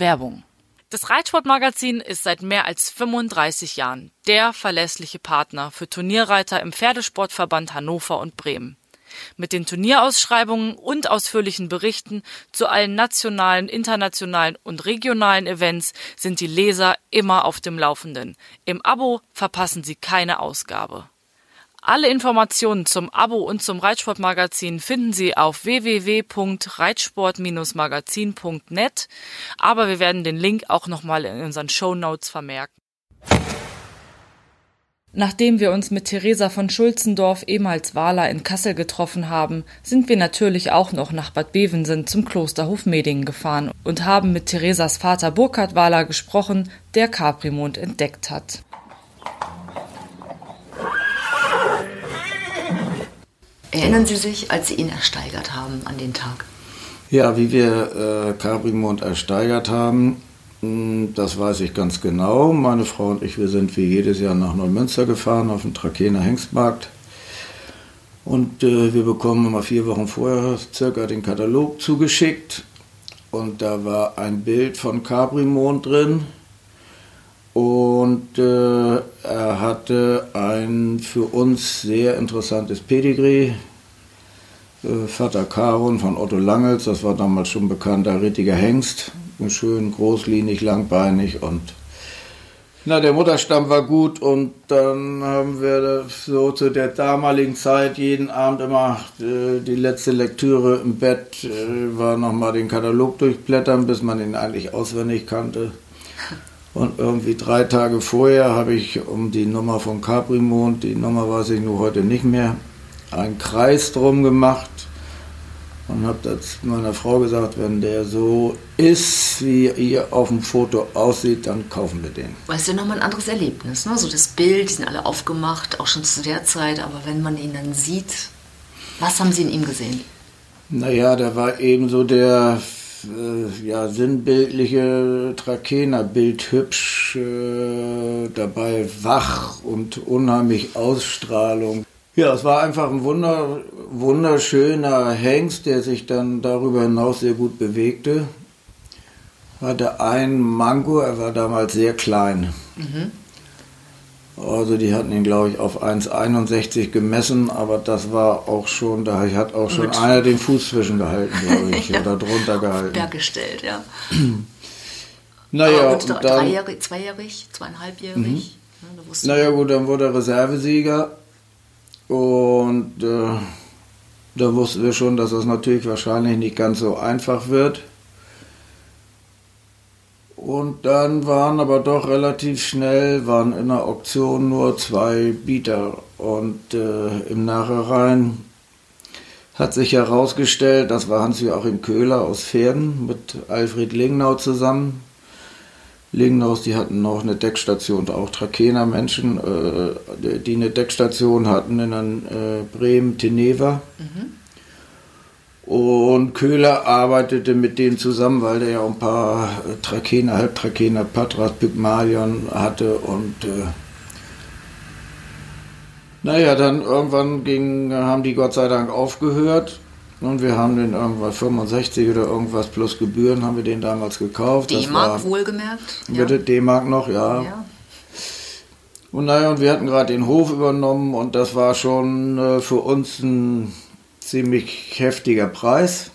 Werbung. Das Reitsportmagazin ist seit mehr als 35 Jahren der verlässliche Partner für Turnierreiter im Pferdesportverband Hannover und Bremen. Mit den Turnierausschreibungen und ausführlichen Berichten zu allen nationalen, internationalen und regionalen Events sind die Leser immer auf dem Laufenden. Im Abo verpassen Sie keine Ausgabe. Alle Informationen zum Abo und zum Reitsportmagazin finden Sie auf www.reitsport-magazin.net, aber wir werden den Link auch nochmal in unseren Show Notes vermerken. Nachdem wir uns mit Theresa von Schulzendorf, ehemals Wahler, in Kassel getroffen haben, sind wir natürlich auch noch nach Bad Bevensen zum Klosterhof Medingen gefahren und haben mit Theresas Vater Burkhard Wahler gesprochen, der Caprimond entdeckt hat. Erinnern Sie sich, als Sie ihn ersteigert haben an den Tag? Ja, wie wir äh, Caprimond ersteigert haben, mh, das weiß ich ganz genau. Meine Frau und ich, wir sind wie jedes Jahr nach Neumünster gefahren auf den Trakener Hengstmarkt. Und äh, wir bekommen immer vier Wochen vorher circa den Katalog zugeschickt. Und da war ein Bild von Caprimond drin. Und äh, er hatte ein für uns sehr interessantes Pedigree. Äh, Vater Karun von Otto Langels, das war damals schon bekannter rittiger Hengst. Schön großlinig, langbeinig und na, der Mutterstamm war gut und dann haben wir so zu der damaligen Zeit jeden Abend immer äh, die letzte Lektüre im Bett, äh, war nochmal den Katalog durchblättern, bis man ihn eigentlich auswendig kannte. Und irgendwie drei Tage vorher habe ich um die Nummer von Caprimond, die Nummer weiß ich nur heute nicht mehr, einen Kreis drum gemacht und habe das meiner Frau gesagt, wenn der so ist, wie ihr auf dem Foto aussieht, dann kaufen wir den. Weil es ja nochmal ein anderes Erlebnis, ne? So das Bild, die sind alle aufgemacht, auch schon zu der Zeit, aber wenn man ihn dann sieht, was haben Sie in ihm gesehen? Naja, der war eben so der äh, ja, sinnbildliche Trakener, bildhübsch, äh, dabei wach und unheimlich Ausstrahlung. Ja, es war einfach ein wunder, wunderschöner Hengst, der sich dann darüber hinaus sehr gut bewegte. Hatte ein Mango, er war damals sehr klein. Also die hatten ihn, glaube ich, auf 1,61 gemessen, aber das war auch schon, da hat auch schon Mit- einer den Fuß zwischengehalten, glaube ich, oder drunter gehalten. Berg gestellt, ja. Naja, dann, dreijährig, zweijährig, zweieinhalbjährig. Ne, da wusste naja gut, dann wurde er Reservesieger und äh, da wussten wir schon, dass das natürlich wahrscheinlich nicht ganz so einfach wird. Und dann waren aber doch relativ schnell, waren in der Auktion nur zwei Bieter. Und äh, im Nachhinein hat sich herausgestellt, das war Hans-Joachim Köhler aus Pferden mit Alfred Lingnau zusammen. Lingnaus, die hatten noch eine Deckstation, auch Trakener Menschen, äh, die eine Deckstation hatten in äh, Bremen, Teneva. Mhm. Und Köhler arbeitete mit denen zusammen, weil der ja auch ein paar äh, Trakener, Halbtrakener, Patras, Pygmalion hatte und äh, naja, dann irgendwann ging, haben die Gott sei Dank aufgehört und wir haben den irgendwann 65 oder irgendwas plus Gebühren haben wir den damals gekauft. D-Mark wohlgemerkt? Bitte ja. D-Mark noch, ja. ja. Und naja, und wir hatten gerade den Hof übernommen und das war schon äh, für uns ein ziemlich heftiger Preis.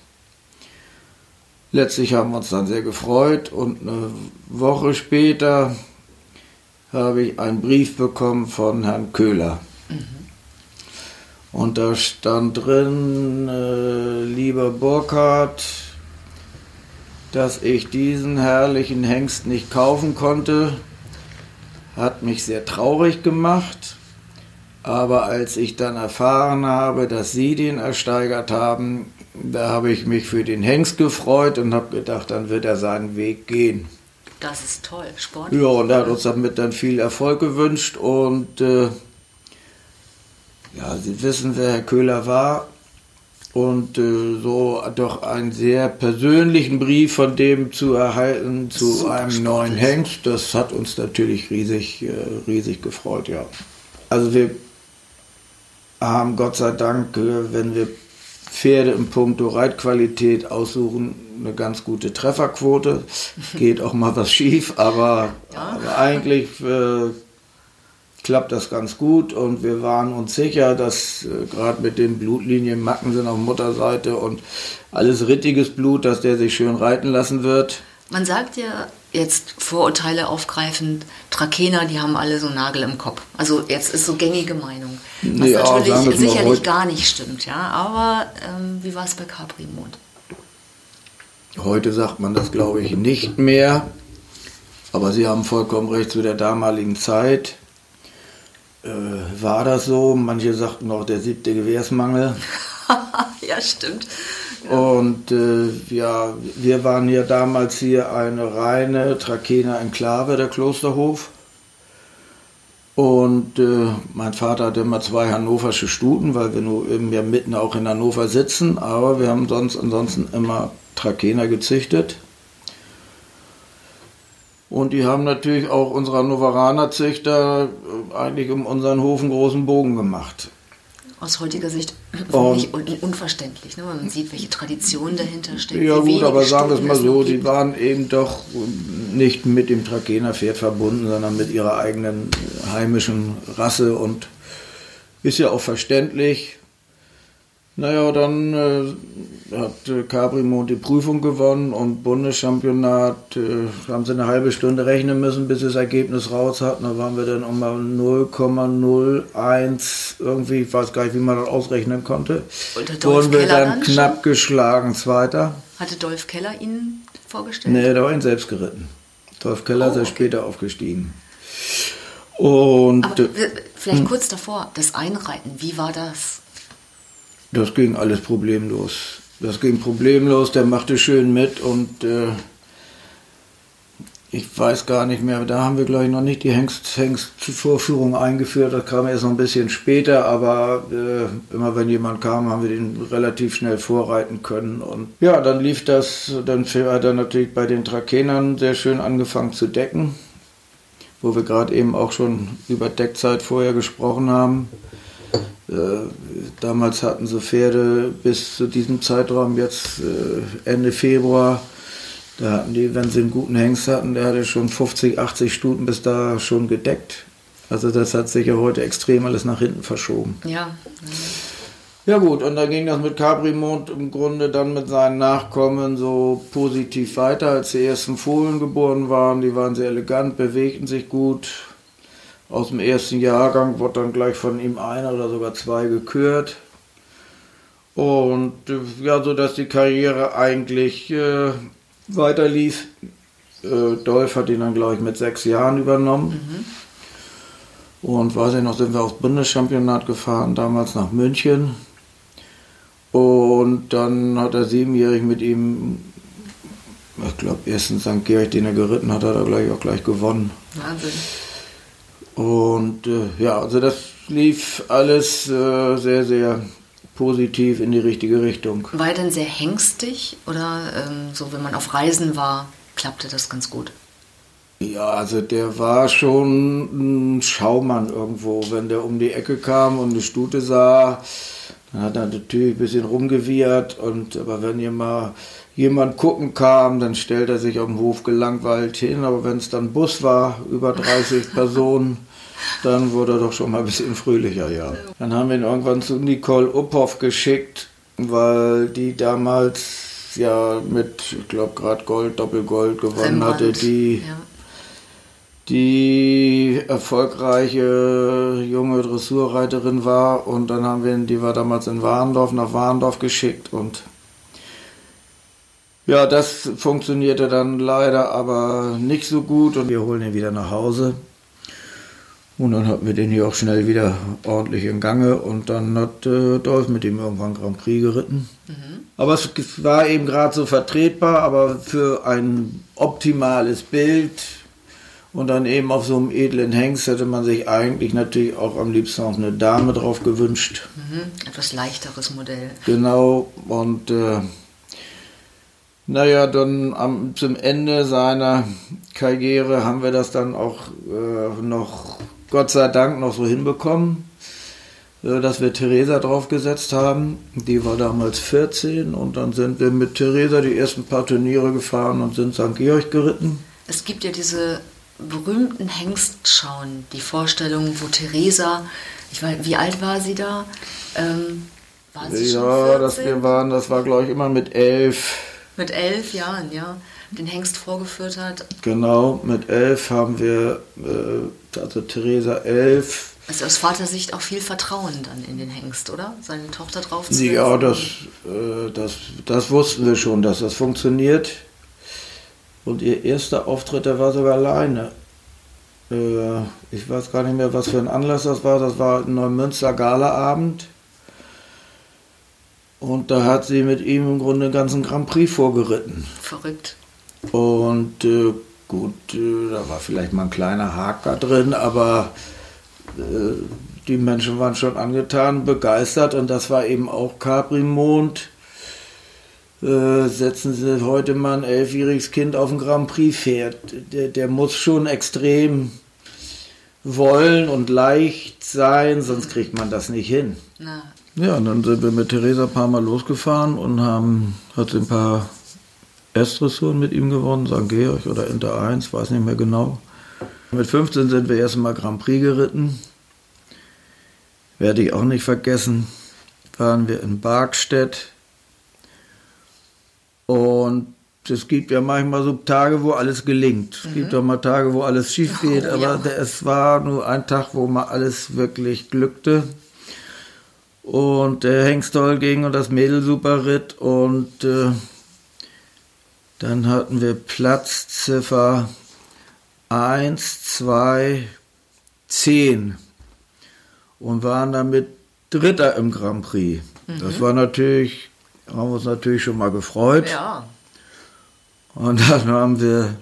Letztlich haben wir uns dann sehr gefreut und eine Woche später habe ich einen Brief bekommen von Herrn Köhler. Mhm. Und da stand drin, äh, lieber Burkhardt, dass ich diesen herrlichen Hengst nicht kaufen konnte, hat mich sehr traurig gemacht. Aber als ich dann erfahren habe, dass Sie den ersteigert haben, da habe ich mich für den Hengst gefreut und habe gedacht, dann wird er seinen Weg gehen. Das ist toll, Sport. Ja, und er hat uns damit dann viel Erfolg gewünscht und äh, ja, Sie wissen, wer Herr Köhler war und äh, so doch einen sehr persönlichen Brief von dem zu erhalten zu einem neuen Hengst, das hat uns natürlich riesig, äh, riesig gefreut, ja. Also wir haben Gott sei Dank, äh, wenn wir Pferde im Punkto Reitqualität aussuchen, eine ganz gute Trefferquote. Geht auch mal was schief, aber, ja. aber eigentlich äh, klappt das ganz gut und wir waren uns sicher, dass äh, gerade mit den Blutlinien Macken sind auf Mutterseite und alles rittiges Blut, dass der sich schön reiten lassen wird. Man sagt ja jetzt Vorurteile aufgreifend, Trakener, die haben alle so einen Nagel im Kopf. Also jetzt ist so gängige Meinung. Was ja, natürlich sicherlich gar nicht stimmt, ja. Aber ähm, wie war es bei Caprimond? Heute sagt man das, glaube ich, nicht mehr. Aber Sie haben vollkommen recht zu der damaligen Zeit. Äh, war das so? Manche sagten auch der siebte Gewehrsmangel. ja, stimmt. Und äh, ja, wir waren ja damals hier eine reine Trakener Enklave, der Klosterhof. Und äh, mein Vater hatte immer zwei hannoversche Stuten, weil wir nur eben ja mitten auch in Hannover sitzen. Aber wir haben sonst ansonsten immer Trakener gezüchtet. Und die haben natürlich auch unsere Hannoveraner Züchter eigentlich um unseren Hof einen großen Bogen gemacht aus heutiger Sicht wirklich un unverständlich, ne? wenn man sieht, welche Tradition dahinter steckt. Ja gut, aber sagen wir es mal so, die waren eben doch nicht mit dem Trakener-Pferd verbunden, sondern mit ihrer eigenen heimischen Rasse und ist ja auch verständlich. Naja, dann äh, hat äh, Caprimont die Prüfung gewonnen und Bundeschampionat äh, haben sie eine halbe Stunde rechnen müssen, bis das Ergebnis raus hat. Da waren wir dann um 0,01 irgendwie, ich weiß gar nicht, wie man das ausrechnen konnte. Wurden wir Keller dann knapp schon? geschlagen, Zweiter. Hatte Dolph Keller Ihnen vorgestellt? Nee, der war ihn selbst geritten. Dolph Keller oh, ist okay. später aufgestiegen. Und, Aber, vielleicht hm. kurz davor, das Einreiten, wie war das? Das ging alles problemlos. Das ging problemlos, der machte schön mit und äh, ich weiß gar nicht mehr, da haben wir glaube ich noch nicht die Hengst, Hengstvorführung eingeführt, das kam erst noch ein bisschen später, aber äh, immer wenn jemand kam, haben wir den relativ schnell vorreiten können und ja, dann lief das, dann hat er natürlich bei den Trakenern sehr schön angefangen zu decken, wo wir gerade eben auch schon über Deckzeit vorher gesprochen haben. Äh, damals hatten sie Pferde bis zu diesem Zeitraum, jetzt äh, Ende Februar, da hatten die, wenn sie einen guten Hengst hatten, der hatte schon 50, 80 Stuten bis da schon gedeckt. Also das hat sich ja heute extrem alles nach hinten verschoben. Ja. Ja gut, und dann ging das mit Caprimond im Grunde dann mit seinen Nachkommen so positiv weiter, als die ersten Fohlen geboren waren. Die waren sehr elegant, bewegten sich gut, aus dem ersten Jahrgang wurde dann gleich von ihm einer oder sogar zwei gekürt. Und äh, ja, so dass die Karriere eigentlich äh, weiter lief. Äh, Dolph hat ihn dann, glaube ich, mit sechs Jahren übernommen. Mhm. Und weiß ich noch, sind wir aufs Bundeschampionat gefahren, damals nach München. Und dann hat er siebenjährig mit ihm, ich glaube, ersten St. Georg, den er geritten hat, hat er gleich auch gleich gewonnen. Wahnsinn. Und äh, ja, also das lief alles äh, sehr, sehr positiv in die richtige Richtung. War er denn sehr hängstig oder ähm, so, wenn man auf Reisen war, klappte das ganz gut? Ja, also der war schon ein Schaumann irgendwo. Wenn der um die Ecke kam und eine Stute sah, dann hat er natürlich ein bisschen rumgewiehert. Und, aber wenn hier mal jemand gucken kam, dann stellt er sich auf dem Hof gelangweilt hin. Aber wenn es dann Bus war, über 30 Personen, dann wurde er doch schon mal ein bisschen fröhlicher, ja. Dann haben wir ihn irgendwann zu Nicole Uphoff geschickt, weil die damals ja mit, ich glaube, gerade Gold, Doppelgold gewonnen Rembrandt, hatte, die, ja. die erfolgreiche junge Dressurreiterin war. Und dann haben wir ihn, die war damals in Warendorf, nach Warendorf geschickt und ja, das funktionierte dann leider aber nicht so gut und wir holen ihn wieder nach Hause. Und dann hatten wir den hier auch schnell wieder ordentlich in Gange und dann hat äh, Dolph mit ihm irgendwann Grand Prix geritten. Aber es war eben gerade so vertretbar, aber für ein optimales Bild und dann eben auf so einem edlen Hengst hätte man sich eigentlich natürlich auch am liebsten auch eine Dame drauf gewünscht. Mhm. Etwas leichteres Modell. Genau, und äh, naja, dann am, zum Ende seiner Karriere haben wir das dann auch äh, noch, Gott sei Dank, noch so hinbekommen, äh, dass wir Theresa draufgesetzt haben. Die war damals 14 und dann sind wir mit Theresa die ersten paar Turniere gefahren und sind St. Georg geritten. Es gibt ja diese berühmten Hengstschauen, die Vorstellung, wo Theresa, ich weiß, wie alt war sie da? Ähm, war sie schon Ja, 14? dass wir waren, das war glaube ich immer mit elf. Mit elf Jahren, ja, den Hengst vorgeführt hat. Genau, mit elf haben wir, äh, also Theresa elf, Also aus Vatersicht auch viel Vertrauen dann in den Hengst, oder? Seine Tochter drauf zu Ja, das, äh, das, das wussten wir schon, dass das funktioniert. Und ihr erster Auftritt, der war sogar alleine. Äh, ich weiß gar nicht mehr, was für ein Anlass das war. Das war ein Neumünster Galaabend. Und da hat sie mit ihm im Grunde den ganzen Grand Prix vorgeritten. Verrückt. Und äh, gut, äh, da war vielleicht mal ein kleiner Haker drin, aber äh, die Menschen waren schon angetan, begeistert und das war eben auch Capri-Mond. Äh, setzen Sie heute mal ein elfjähriges Kind auf ein Grand Prix-Pferd. Der, der muss schon extrem wollen und leicht sein, sonst kriegt man das nicht hin. Na, Ja, und dann sind wir mit Theresa ein paar Mal losgefahren und haben, hat sie ein paar Erstdressuren mit ihm gewonnen, St. Georg oder Inter 1, weiß nicht mehr genau. Mit 15 sind wir erst mal Grand Prix geritten. Werde ich auch nicht vergessen. Waren wir in Barkstedt. Und es gibt ja manchmal so Tage, wo alles gelingt. Es gibt auch mal Tage, wo alles schief geht, Oh, aber ja. es war nur ein Tag, wo mal alles wirklich glückte. Und der Hengst toll ging und das Mädel super ritt. Und äh, dann hatten wir Platzziffer 1, 2, 10 und waren damit Dritter im Grand Prix. Das war natürlich, haben wir uns natürlich schon mal gefreut. ja. Und dann haben wir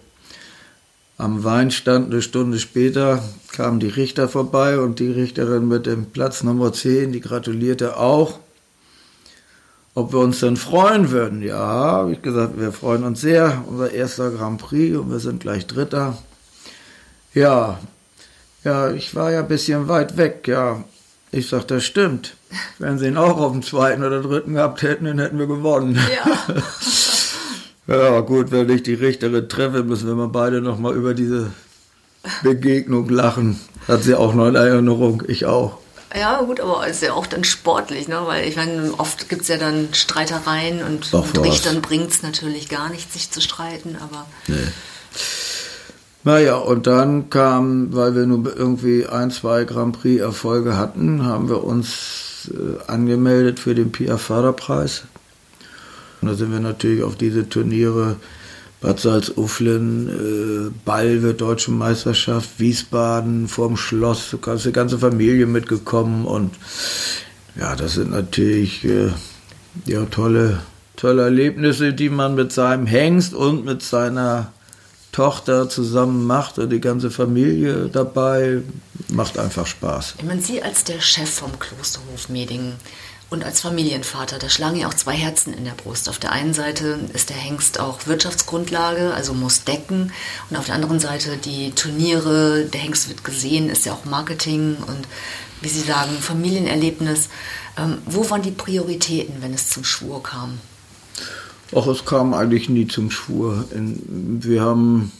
am Weinstand eine Stunde später kamen die Richter vorbei und die Richterin mit dem Platz Nummer 10, die gratulierte auch. Ob wir uns denn freuen würden? Ja, habe ich gesagt, wir freuen uns sehr. Unser erster Grand Prix und wir sind gleich Dritter. Ja, ja, ich war ja ein bisschen weit weg, ja. Ich sag, das stimmt. Wenn sie ihn auch auf dem zweiten oder dritten gehabt hätten, dann hätten wir gewonnen. Ja. Ja, gut, wenn ich die Richterin treffe, müssen wir mal beide nochmal über diese Begegnung lachen. Hat sie auch noch in Erinnerung, ich auch. Ja, gut, aber ist ja auch dann sportlich, ne? Weil ich meine, oft gibt es ja dann Streitereien und Doch, mit. Richtern bringt es natürlich gar nichts, sich zu streiten, aber Naja, und dann kam, weil wir nur irgendwie ein, zwei Grand Prix Erfolge hatten, haben wir uns äh, angemeldet für den PIA Förderpreis. Und da sind wir natürlich auf diese Turniere. Bad Salzuflen, äh, Ball Deutsche Meisterschaft, Wiesbaden vorm Schloss, du kannst die ganze Familie mitgekommen und ja, das sind natürlich äh, ja, tolle, tolle Erlebnisse, die man mit seinem Hengst und mit seiner Tochter zusammen macht. Und die ganze Familie dabei, macht einfach Spaß. Ich meine, Sie als der Chef vom Klosterhof Medingen und als Familienvater, da schlagen ja auch zwei Herzen in der Brust. Auf der einen Seite ist der Hengst auch Wirtschaftsgrundlage, also muss decken. Und auf der anderen Seite die Turniere, der Hengst wird gesehen, ist ja auch Marketing und wie Sie sagen, Familienerlebnis. Ähm, wo waren die Prioritäten, wenn es zum Schwur kam? Auch es kam eigentlich nie zum Schwur. Wir haben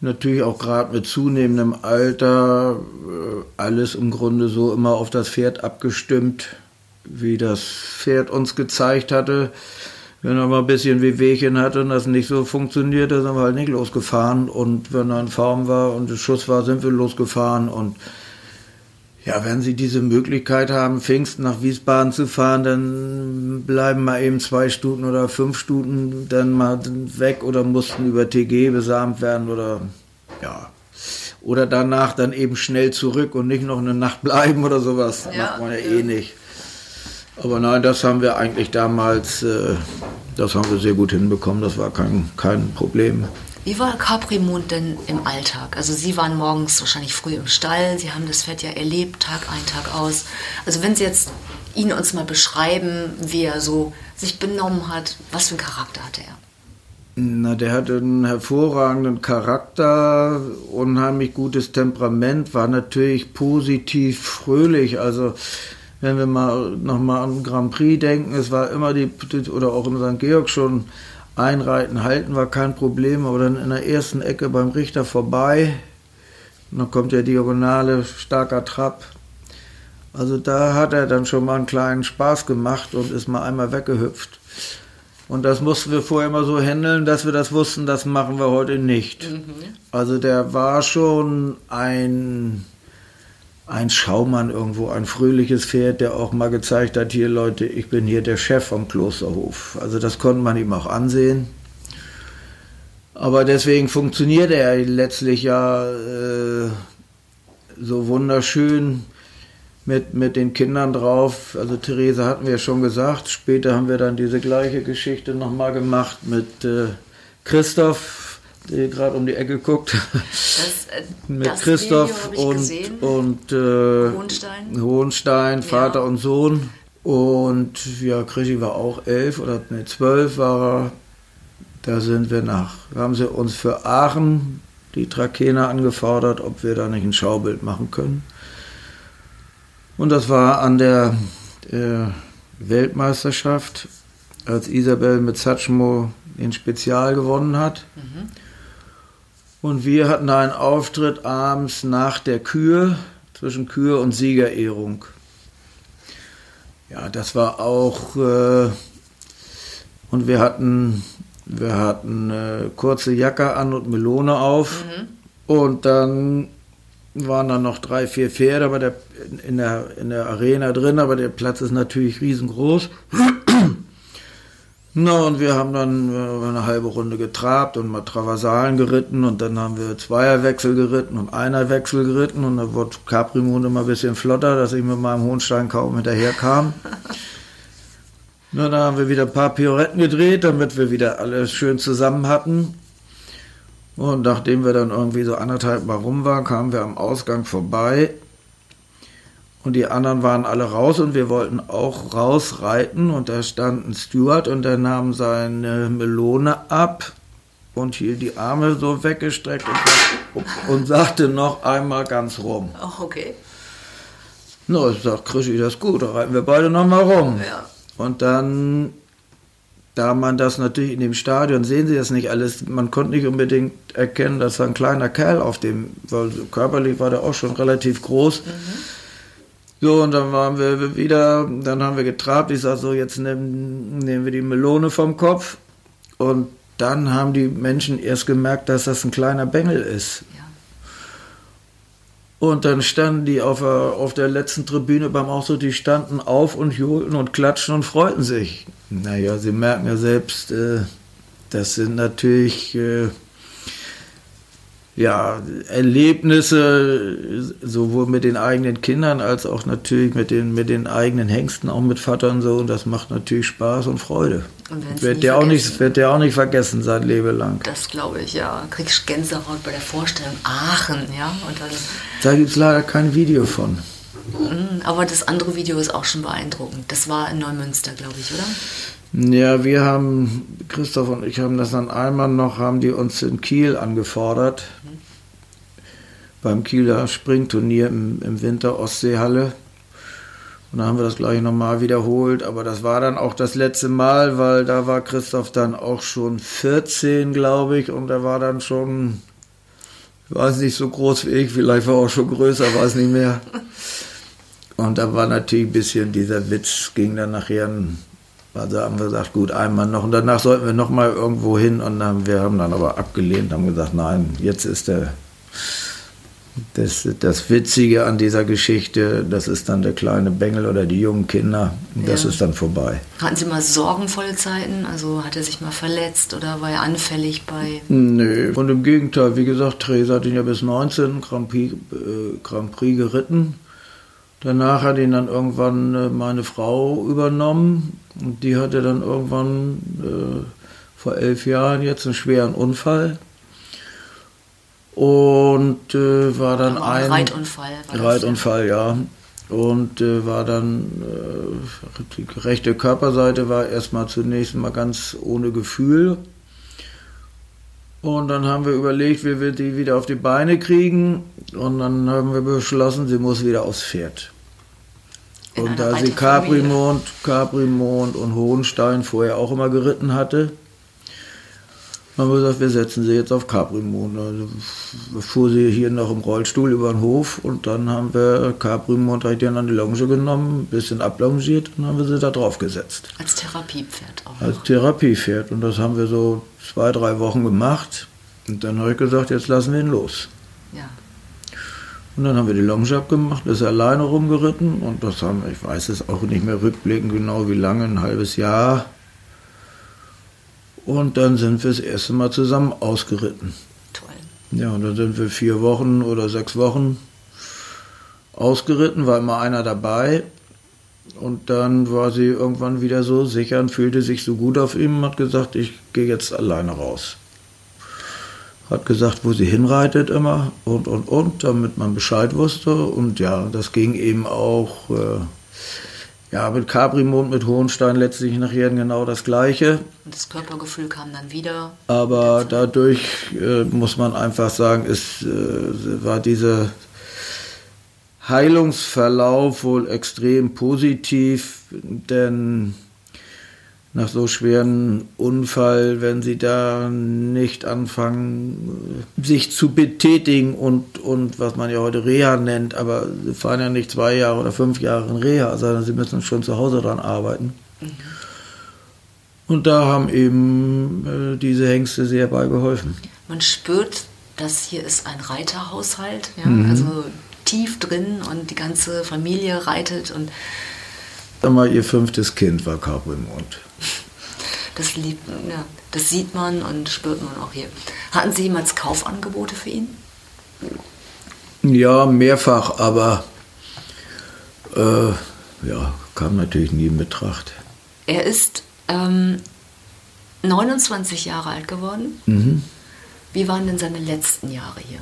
natürlich auch gerade mit zunehmendem Alter äh, alles im Grunde so immer auf das Pferd abgestimmt, wie das Pferd uns gezeigt hatte. Wenn er mal ein bisschen Wehwehchen hatte und das nicht so funktionierte, sind wir halt nicht losgefahren. Und wenn er in Form war und der Schuss war, sind wir losgefahren. Und ja, wenn Sie diese Möglichkeit haben, Pfingsten nach Wiesbaden zu fahren, dann bleiben mal eben zwei Stunden oder fünf Stunden dann mal weg oder mussten über TG besamt werden oder ja. Oder danach dann eben schnell zurück und nicht noch eine Nacht bleiben oder sowas. Ja, Macht man ja, ja. eh nicht. Aber nein, das haben wir eigentlich damals, äh, das haben wir sehr gut hinbekommen, das war kein, kein Problem. Wie war Caprimond denn im Alltag? Also Sie waren morgens wahrscheinlich früh im Stall, Sie haben das Pferd ja erlebt, Tag ein, Tag aus. Also wenn Sie jetzt ihn uns mal beschreiben, wie er so sich benommen hat, was für einen Charakter hatte er? Na, der hatte einen hervorragenden Charakter, unheimlich gutes Temperament, war natürlich positiv fröhlich. Also wenn wir mal nochmal an Grand Prix denken, es war immer die, oder auch in St. Georg schon, einreiten, halten war kein Problem, aber dann in der ersten Ecke beim Richter vorbei, und dann kommt der Diagonale, starker Trab. Also da hat er dann schon mal einen kleinen Spaß gemacht und ist mal einmal weggehüpft. Und das mussten wir vorher immer so handeln, dass wir das wussten, das machen wir heute nicht. Mhm. Also der war schon ein ein Schaumann irgendwo, ein fröhliches Pferd, der auch mal gezeigt hat, hier Leute, ich bin hier der Chef vom Klosterhof. Also das konnte man ihm auch ansehen. Aber deswegen funktioniert er letztlich ja äh, so wunderschön mit, mit den Kindern drauf. Also Therese hatten wir schon gesagt. Später haben wir dann diese gleiche Geschichte nochmal gemacht mit äh, Christoph der gerade um die Ecke guckt. Das, äh, Mit Christoph und, und äh, Hohenstein, Hohenstein Vater ja. und Sohn. Und ja, Krischi war auch elf oder ne, zwölf war er. Da sind wir nach, haben sie uns für Aachen die Trakehner angefordert, ob wir da nicht ein Schaubild machen können. Und das war an der, der Weltmeisterschaft, als Isabel mit Satschmo den Spezial gewonnen hat. Mhm. Und wir hatten da einen Auftritt abends nach der Kür, zwischen Kür und Siegerehrung. Ja, das war auch, äh, und wir hatten, wir hatten äh, kurze Jacke an und Melone auf. Mhm. Und dann waren dann noch drei, vier Pferde aber der, in, der, in der Arena drin, aber der Platz ist natürlich riesengroß. Na, und wir haben dann äh, eine halbe Runde getrabt und mal Traversalen geritten und dann haben wir Zweierwechsel geritten und Einerwechsel geritten und da wurde Caprimund immer ein bisschen flotter, dass ich mit meinem Hohenstein kaum hinterherkam. Na, dann haben wir wieder ein paar Pioretten gedreht, damit wir wieder alles schön zusammen hatten. Und nachdem wir dann irgendwie so anderthalb Mal rum waren, kamen wir am Ausgang vorbei und die anderen waren alle raus und wir wollten auch rausreiten und da stand ein Steward und der nahm seine Melone ab und hielt die Arme so weggestreckt und, und sagte noch einmal ganz rum. Oh, okay. Na, ich sag, Krischi, das ist gut, da reiten wir beide nochmal rum. Ja. Und dann, da man das natürlich in dem Stadion, sehen Sie das nicht alles, man konnte nicht unbedingt erkennen, dass da ein kleiner Kerl auf dem, weil körperlich war der auch schon relativ groß. Mhm so, und dann waren wir wieder, dann haben wir getrabt. Ich sag so, jetzt nehmen, nehmen wir die Melone vom Kopf. Und dann haben die Menschen erst gemerkt, dass das ein kleiner Bengel ist. Ja. Und dann standen die auf der, auf der letzten Tribüne beim Ausdruck, die standen auf und johlten und klatschten und freuten sich. Naja, sie merken ja selbst, äh, das sind natürlich äh, ja, Erlebnisse, sowohl mit den eigenen Kindern als auch natürlich mit den, mit den eigenen Hengsten, auch mit Vater und so. Und das macht natürlich Spaß und Freude. Und wird, der auch nicht, wird der auch nicht vergessen sein Leben lang. Das glaube ich, ja. Kriegst Gänsehaut bei der Vorstellung Aachen, ja. Und dann da gibt es leider kein Video von. Mhm, aber das andere Video ist auch schon beeindruckend. Das war in Neumünster, glaube ich, oder? Ja, wir haben, Christoph und ich haben das dann einmal noch, haben die uns in Kiel angefordert. Mhm. Beim Kieler Springturnier im, im Winter Ostseehalle. Und dann haben wir das gleich nochmal wiederholt. Aber das war dann auch das letzte Mal, weil da war Christoph dann auch schon 14, glaube ich. Und er war dann schon, ich weiß nicht, so groß wie ich. Vielleicht war er auch schon größer, weiß nicht mehr. Und da war natürlich ein bisschen dieser Witz, ging dann nachher ein also haben wir gesagt, gut, einmal noch. Und danach sollten wir noch mal irgendwo hin. Und dann, wir haben dann aber abgelehnt, haben gesagt, nein, jetzt ist der, das, das Witzige an dieser Geschichte, das ist dann der kleine Bengel oder die jungen Kinder. Das ja. ist dann vorbei. Hatten Sie mal sorgenvolle Zeiten? Also hat er sich mal verletzt oder war er anfällig bei... Nö, und im Gegenteil, wie gesagt, Theresa hat ihn ja bis 19 Grand Prix, äh, Grand Prix geritten. Danach hat ihn dann irgendwann äh, meine Frau übernommen und die hatte dann irgendwann äh, vor elf Jahren jetzt einen schweren Unfall und äh, war dann Aber ein Reitunfall. Reitunfall, ja. Und äh, war dann, äh, die rechte Körperseite war erstmal zunächst mal ganz ohne Gefühl. Und dann haben wir überlegt, wie wir die wieder auf die Beine kriegen. Und dann haben wir beschlossen, sie muss wieder aufs Pferd. Und da sie Caprimond, Caprimond und Hohenstein vorher auch immer geritten hatte, haben wir gesagt, wir setzen sie jetzt auf Caprimond. Also fuhr sie hier noch im Rollstuhl über den Hof und dann haben wir Caprimond direkt an die Longe genommen, ein bisschen ablongiert und haben wir sie da drauf gesetzt. Als Therapiepferd auch. Als Therapiepferd. Und das haben wir so zwei, drei Wochen gemacht. Und dann habe ich gesagt, jetzt lassen wir ihn los. Ja. Und dann haben wir die Longe abgemacht, ist alleine rumgeritten und das haben, ich weiß es auch nicht mehr rückblickend genau wie lange, ein halbes Jahr. Und dann sind wir das erste Mal zusammen ausgeritten. Toll. Ja, und dann sind wir vier Wochen oder sechs Wochen ausgeritten, war immer einer dabei. Und dann war sie irgendwann wieder so sicher und fühlte sich so gut auf ihm und hat gesagt, ich gehe jetzt alleine raus hat gesagt, wo sie hinreitet immer und, und, und, damit man Bescheid wusste. Und ja, das ging eben auch äh, ja, mit Caprimond, mit Hohenstein letztlich nachher genau das Gleiche. Und das Körpergefühl kam dann wieder. Aber dadurch äh, muss man einfach sagen, es äh, war dieser Heilungsverlauf wohl extrem positiv, denn nach so schweren Unfall, wenn sie da nicht anfangen, sich zu betätigen und, und was man ja heute Reha nennt, aber sie fahren ja nicht zwei Jahre oder fünf Jahre in Reha, sondern sie müssen schon zu Hause dran arbeiten. Mhm. Und da haben eben äh, diese Hengste sehr bei geholfen. Man spürt, dass hier ist ein Reiterhaushalt, ja? Mhm. also tief drin und die ganze Familie reitet und Mal ihr fünftes Kind war Caprimond. Das, liebt, ja, das sieht man und spürt man auch hier. Hatten Sie jemals Kaufangebote für ihn? Ja, mehrfach, aber äh, ja, kam natürlich nie in Betracht. Er ist ähm, 29 Jahre alt geworden. Mhm. Wie waren denn seine letzten Jahre hier?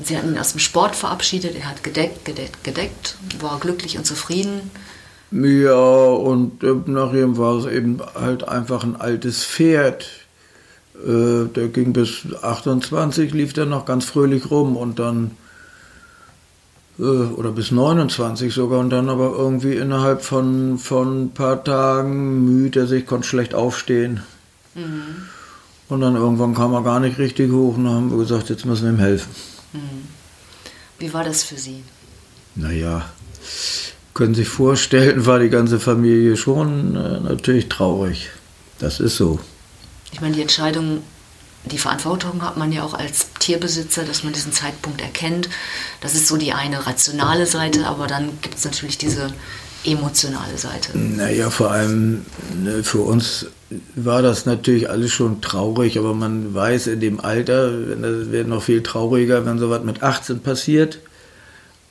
Sie hatten ihn aus dem Sport verabschiedet, er hat gedeckt, gedeckt, gedeckt, war glücklich und zufrieden. Ja, und äh, nachher war es eben halt einfach ein altes Pferd. Äh, der ging bis 28, lief der noch ganz fröhlich rum und dann, äh, oder bis 29 sogar, und dann aber irgendwie innerhalb von, von ein paar Tagen müde er sich, konnte schlecht aufstehen. Mhm. Und dann irgendwann kam er gar nicht richtig hoch und dann haben wir gesagt, jetzt müssen wir ihm helfen. Mhm. Wie war das für Sie? Naja, können sich vorstellen, war die ganze Familie schon äh, natürlich traurig. Das ist so. Ich meine, die Entscheidung, die Verantwortung hat man ja auch als Tierbesitzer, dass man diesen Zeitpunkt erkennt. Das ist so die eine rationale Seite, aber dann gibt es natürlich diese emotionale Seite? Naja, vor allem ne, für uns war das natürlich alles schon traurig, aber man weiß in dem Alter, das wird noch viel trauriger, wenn sowas mit 18 passiert.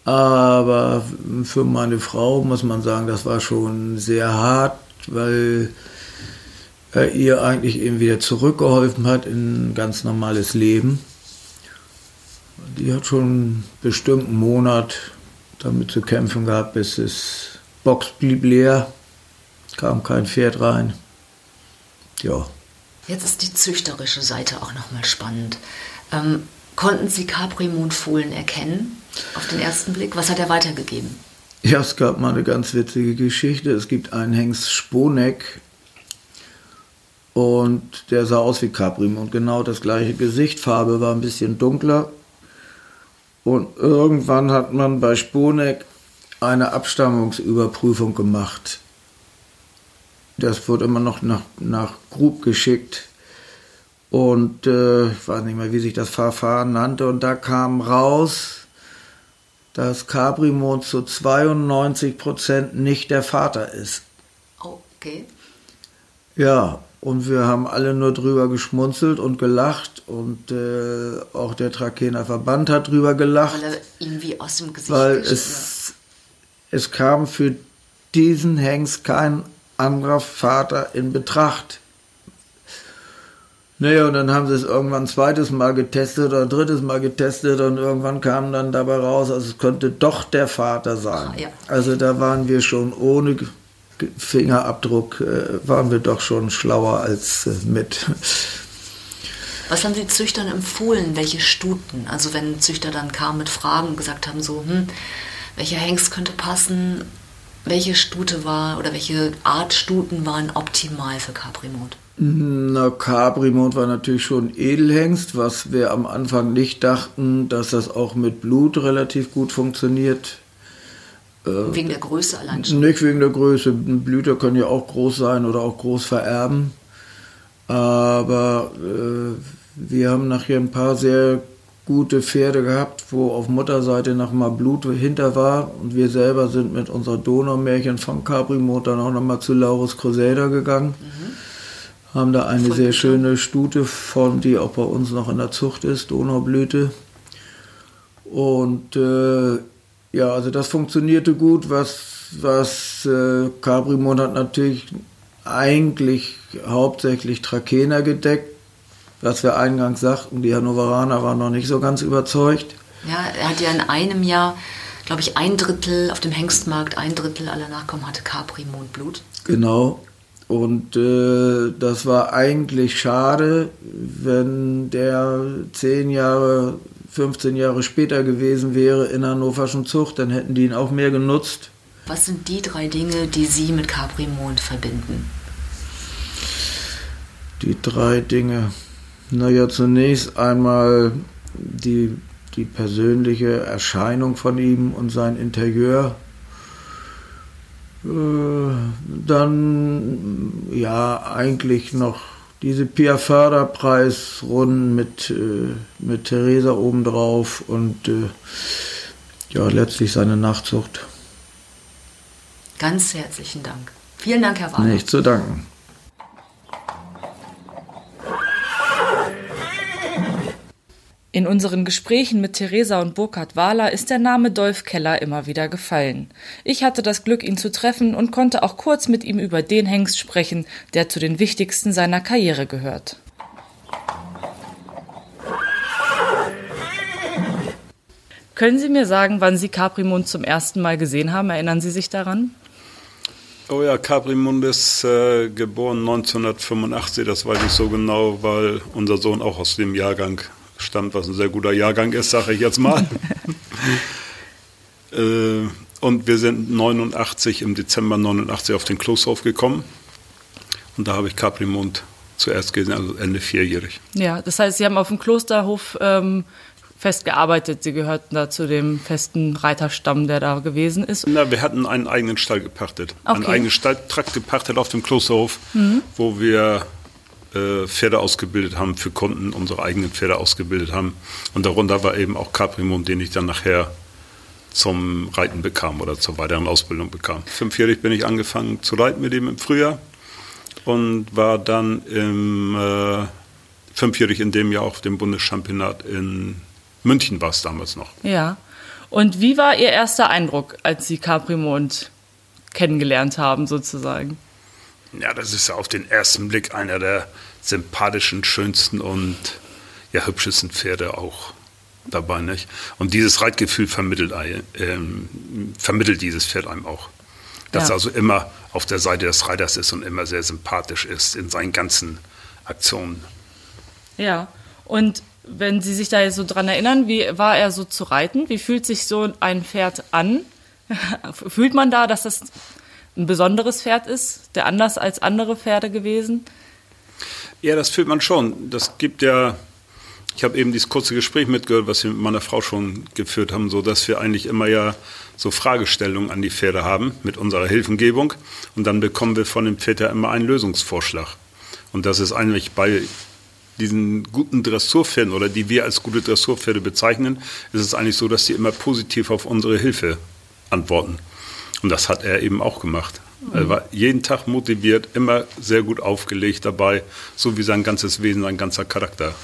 Aber für meine Frau muss man sagen, das war schon sehr hart, weil er ihr eigentlich eben wieder zurückgeholfen hat in ein ganz normales Leben. Die hat schon bestimmt einen Monat damit zu kämpfen gehabt, bis das Box blieb leer, kam kein Pferd rein. Ja. Jetzt ist die züchterische Seite auch nochmal spannend. Ähm, konnten Sie Capri Fohlen erkennen auf den ersten Blick? Was hat er weitergegeben? Ja, es gab mal eine ganz witzige Geschichte. Es gibt einen Hengst Sponeck und der sah aus wie Caprim und genau das gleiche Gesicht. Farbe war ein bisschen dunkler. Und irgendwann hat man bei Sponeck eine Abstammungsüberprüfung gemacht. Das wurde immer noch nach, nach Grub geschickt. Und äh, ich weiß nicht mehr, wie sich das Verfahren nannte. Und da kam raus, dass Caprimond zu 92 Prozent nicht der Vater ist. Okay. Ja, und wir haben alle nur drüber geschmunzelt und gelacht und äh, auch der Trakener Verband hat drüber gelacht. Weil er ihm wie aus dem Gesicht Weil es, es kam für diesen Hengst kein anderer Vater in Betracht. Naja, und dann haben sie es irgendwann ein zweites Mal getestet oder ein drittes Mal getestet und irgendwann kam dann dabei raus, also es könnte doch der Vater sein. Ah, ja. Also da waren wir schon ohne Fingerabdruck, äh, waren wir doch schon schlauer als äh, mit. Was haben Sie Züchtern empfohlen? Welche Stuten? Also wenn Züchter dann kamen mit Fragen und gesagt haben, so, hm, welcher Hengst könnte passen? Welche Stute war oder welche Art Stuten waren optimal für Caprimond? Na, Caprimond war natürlich schon Edelhengst, was wir am Anfang nicht dachten, dass das auch mit Blut relativ gut funktioniert. Wegen der Größe allein schon? Nicht wegen der Größe. Blüter können ja auch groß sein oder auch groß vererben. Aber äh, wir haben nachher ein paar sehr gute Pferde gehabt, wo auf Mutterseite noch mal Blut hinter war. Und wir selber sind mit unserer Donaumärchen von Caprimond dann auch noch mal zu Laurus Crusader gegangen. Mhm. Haben da eine sehr schöne Stute von, die auch bei uns noch in der Zucht ist, Donaublüte. Und äh, ja, also das funktionierte gut. Was, was äh, Caprimond hat natürlich eigentlich hauptsächlich Trakehner gedeckt. Was wir eingangs sagten, die Hannoveraner waren noch nicht so ganz überzeugt. Ja, er hat ja in einem Jahr, glaube ich, ein Drittel auf dem Hengstmarkt, ein Drittel aller Nachkommen hatte Capri-Mondblut. Genau. Und äh, das war eigentlich schade, wenn der zehn Jahre, 15 Jahre später gewesen wäre in hannoverschen Zucht, dann hätten die ihn auch mehr genutzt. Was sind die drei Dinge, die Sie mit Capri-Mond verbinden? Die drei Dinge. Naja, zunächst einmal die, die persönliche Erscheinung von ihm und sein Interieur. Äh, dann ja eigentlich noch diese Pia Förderpreisrunden mit, äh, mit Theresa obendrauf und äh, ja letztlich seine Nachzucht. Ganz herzlichen Dank. Vielen Dank, Herr Wahler. Nicht zu danken. In unseren Gesprächen mit Theresa und Burkhard Wahler ist der Name Dolf Keller immer wieder gefallen. Ich hatte das Glück, ihn zu treffen und konnte auch kurz mit ihm über den Hengst sprechen, der zu den wichtigsten seiner Karriere gehört. Können Sie mir sagen, wann Sie Caprimund zum ersten Mal gesehen haben? Erinnern Sie sich daran? Oh ja, Caprimund ist äh, geboren 1985, das weiß ich so genau, weil unser Sohn auch aus dem Jahrgang stammt, was ein sehr guter Jahrgang ist, sage ich jetzt mal. äh, und wir sind 89 im Dezember 89 auf den Klosterhof gekommen. Und da habe ich Caprimund zuerst gesehen, also Ende vierjährig. Ja, das heißt, Sie haben auf dem Klosterhof ähm, festgearbeitet. Sie gehörten da zu dem festen Reiterstamm, der da gewesen ist. Na, wir hatten einen eigenen Stall gepachtet. Okay. Einen eigenen Stalltrakt gepachtet auf dem Klosterhof, mhm. wo wir äh, Pferde ausgebildet haben für Kunden, unsere eigenen Pferde ausgebildet haben. Und darunter war eben auch Caprimum, den ich dann nachher zum Reiten bekam oder zur weiteren Ausbildung bekam. Fünfjährig bin ich angefangen zu reiten mit ihm im Frühjahr und war dann im äh, fünfjährig in dem Jahr auf dem Bundeschampionat in München war es damals noch. Ja. Und wie war Ihr erster Eindruck, als Sie Caprimond kennengelernt haben, sozusagen? Ja, das ist ja auf den ersten Blick einer der sympathischen, schönsten und ja, hübschesten Pferde auch dabei, nicht? Und dieses Reitgefühl vermittelt, ähm, vermittelt dieses Pferd einem auch. Dass Ja. er also immer auf der Seite des Reiters ist und immer sehr sympathisch ist in seinen ganzen Aktionen. Ja. Und wenn Sie sich da jetzt so dran erinnern, wie war er so zu reiten? Wie fühlt sich so ein Pferd an? Fühlt man da, dass das ein besonderes Pferd ist, der anders als andere Pferde gewesen? Ja, das fühlt man schon. Das gibt ja, ich habe eben dieses kurze Gespräch mitgehört, was wir mit meiner Frau schon geführt haben, so dass wir eigentlich immer ja so Fragestellungen an die Pferde haben mit unserer Hilfengebung und dann bekommen wir von dem Pferd ja immer einen Lösungsvorschlag. Und das ist eigentlich bei diesen guten Dressurpferden oder die wir als gute Dressurpferde bezeichnen, ist es eigentlich so, dass sie immer positiv auf unsere Hilfe antworten. Und das hat er eben auch gemacht. Er war jeden Tag motiviert, immer sehr gut aufgelegt dabei, so wie sein ganzes Wesen, sein ganzer Charakter.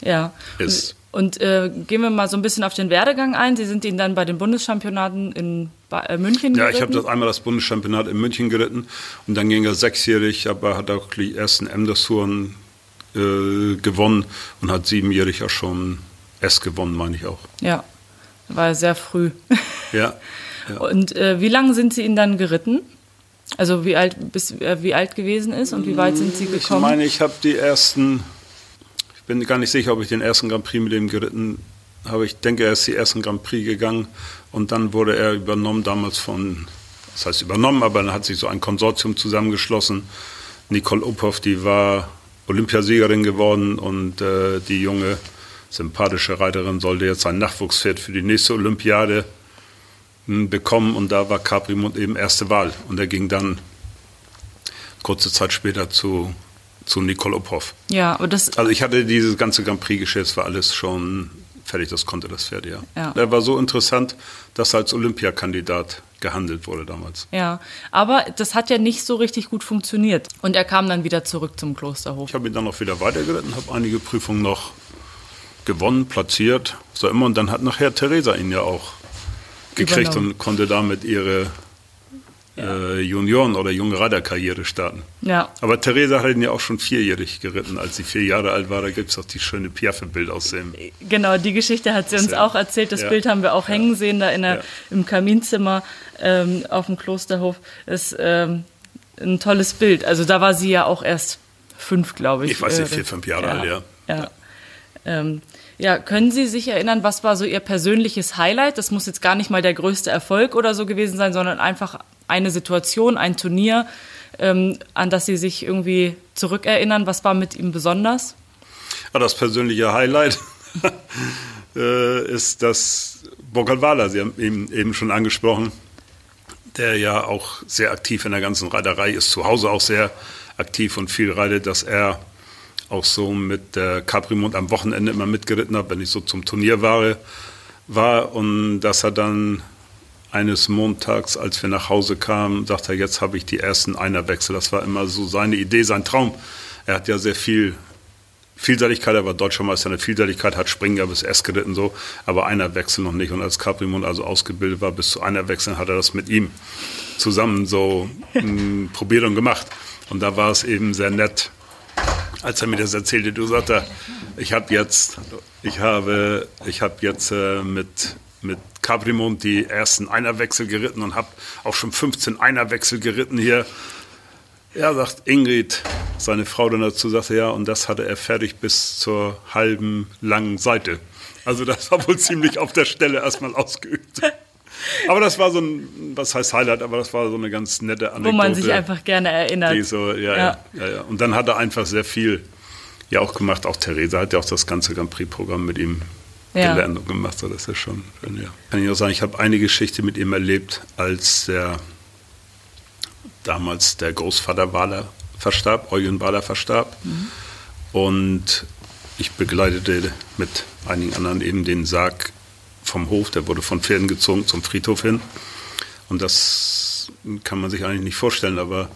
Ja. Ist. Und äh, gehen wir mal so ein bisschen auf den Werdegang ein. Sie sind ihn dann bei den Bundeschampionaten in ba äh, München Ja, ich habe geritten. das einmal das Bundeschampionat in München geritten und dann ging er sechsjährig, aber hat auch die ersten M-Dressuren äh, gewonnen und hat siebenjährig ja schon S gewonnen, meine ich auch. Ja, war sehr früh. Ja, ja. Und äh, wie lange sind Sie ihn dann geritten? Also wie alt bis äh, wie alt gewesen ist und wie weit sind Sie Ich gekommen? meine, ich habe die ersten, ich bin gar nicht sicher, ob ich den ersten Grand Prix mit ihm geritten habe. Ich denke, er ist die ersten Grand Prix gegangen und dann wurde er übernommen damals von, das heißt übernommen, aber dann hat sich so ein Konsortium zusammengeschlossen. Nicole Uphoff, die war Olympiasiegerin geworden und äh, die junge, sympathische Reiterin sollte jetzt ein Nachwuchspferd für die nächste Olympiade bekommen und da war Caprimund eben erste Wahl und er ging dann kurze Zeit später zu, zu Nicole Uphoff. ja, aber das Also ich hatte dieses ganze Grand Prix-Geschäft, das war alles schon fertig, das konnte das Pferd, ja. Ja. Er war so interessant, dass er als Olympiakandidat gehandelt wurde damals. ja, aber das hat ja nicht so richtig gut funktioniert und er kam dann wieder zurück zum Klosterhof. Ich habe ihn dann noch wieder weitergeritten, habe einige Prüfungen noch gewonnen, platziert, so immer. Und dann hat nachher Theresa ihn ja auch gekriegt Übernommen. und konnte damit ihre äh, Junioren- oder junge Reiterkarriere starten. Ja, Aber Theresa hat ihn ja auch schon vierjährig geritten. Als sie vier Jahre alt war, da gibt es auch die schöne Piaffe-Bild aus dem. genau, die Geschichte hat sie uns auch erzählt. Das Ja. Bild haben wir auch hängen sehen da in der, Ja. im Kaminzimmer ähm, auf dem Klosterhof. Ist ähm, ein tolles Bild. Also da war sie ja auch erst fünf, glaube ich. Ich weiß nicht, Äh, vier, fünf Jahre alt, ja. Ja. Ähm, ja, können Sie sich erinnern, was war so Ihr persönliches Highlight? Das muss jetzt gar nicht mal der größte Erfolg oder so gewesen sein, sondern einfach eine Situation, ein Turnier, ähm, an das Sie sich irgendwie zurückerinnern. Was war mit ihm besonders? Aber das persönliche Highlight äh, ist das Burkhard Sie haben ihn eben schon angesprochen, der ja auch sehr aktiv in der ganzen Reiterei ist, zu Hause auch sehr aktiv und viel reitet, dass er auch so mit der Caprimund am Wochenende immer mitgeritten hat, wenn ich so zum Turnier war, war und dass er dann eines Montags, als wir nach Hause kamen, sagte er, jetzt habe ich die ersten Einerwechsel. Das war immer so seine Idee, sein Traum. Er hat ja sehr viel Vielseitigkeit, er war deutscher Meister in der Vielseitigkeit, hat Springen ja bis S geritten so, aber Einerwechsel noch nicht. Und als Caprimund also ausgebildet war bis zu Einerwechseln, hat er das mit ihm zusammen so mh, probiert und gemacht. Und da war es eben sehr nett, als er mir das erzählte, du sagte, ich habe jetzt, ich habe, ich habe jetzt äh, mit mit Caprimund die ersten Einerwechsel geritten und habe auch schon 15 Einerwechsel geritten hier. Ja, sagt Ingrid, seine Frau dann dazu, sagte ja, und das hatte er fertig bis zur halben langen Seite. Also das war wohl ziemlich auf der Stelle erstmal ausgeübt. Aber das war so ein, was heißt Highlight, aber das war so eine ganz nette Anekdote. Wo man sich einfach gerne erinnert. Die so, ja, ja. Ja. Ja, ja, Und dann hat er einfach sehr viel ja auch gemacht. Auch Theresa hat ja auch das ganze Grand Prix-Programm mit ihm Ja. gelernt und gemacht. So, das ist schon schön, ja. Kann ich auch sagen, ich habe eine Geschichte mit ihm erlebt, als der damals der Großvater Wahler verstarb, Eugen Wahler verstarb. Und ich begleitete mit einigen anderen eben den Sarg vom Hof, der wurde von Pferden gezogen zum Friedhof hin. Und das kann man sich eigentlich nicht vorstellen, aber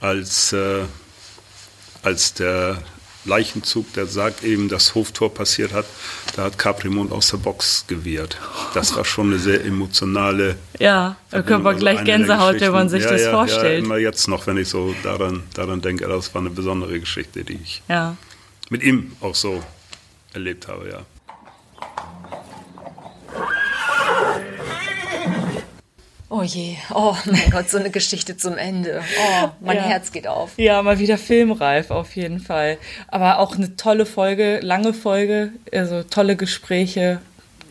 als, äh, als der Leichenzug, der sagt eben, das Hoftor passiert hat, da hat Caprimond aus der Box gewehrt. Das war schon eine sehr emotionale. Ja, da können wir gleich Gänsehaut, wenn man sich ja, das ja, vorstellt. Ja, immer jetzt noch, wenn ich so daran, daran denke, das war eine besondere Geschichte, die ich Ja. mit ihm auch so erlebt habe, ja. Oh je, oh mein Gott, so eine Geschichte zum Ende. Oh, mein Ja. Herz geht auf. Ja, mal wieder filmreif auf jeden Fall. Aber auch eine tolle Folge, lange Folge, also tolle Gespräche,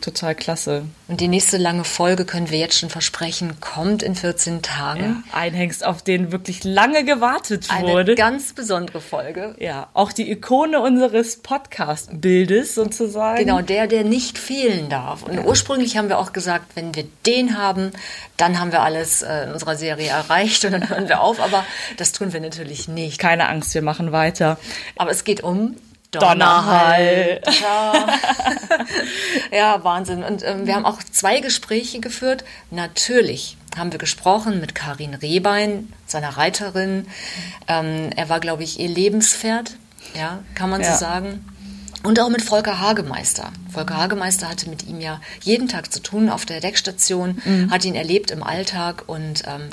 total klasse. Und die nächste lange Folge können wir jetzt schon versprechen, kommt in 14 Tagen. Ja, ein Hengst, auf den wirklich lange gewartet Eine wurde. ganz besondere Folge. ja, auch die Ikone unseres Podcast-Bildes sozusagen. Genau, der, der nicht fehlen darf. Und ursprünglich haben wir auch gesagt, wenn wir den haben, dann haben wir alles äh, in unserer Serie erreicht und dann hören wir auf. Aber das tun wir natürlich nicht. Keine Angst, wir machen weiter. Aber es geht um Donnerhall. Ja, ja Wahnsinn. Und ähm, wir haben auch zwei Gespräche geführt. Natürlich haben wir gesprochen mit Karin Rehbein, seiner Reiterin. Ähm, er war, glaube ich, ihr Lebenspferd, ja, kann man Ja. so sagen. Und auch mit Volker Hagemeister. Volker Hagemeister hatte mit ihm ja jeden Tag zu tun auf der Deckstation, hat ihn erlebt im Alltag und ähm,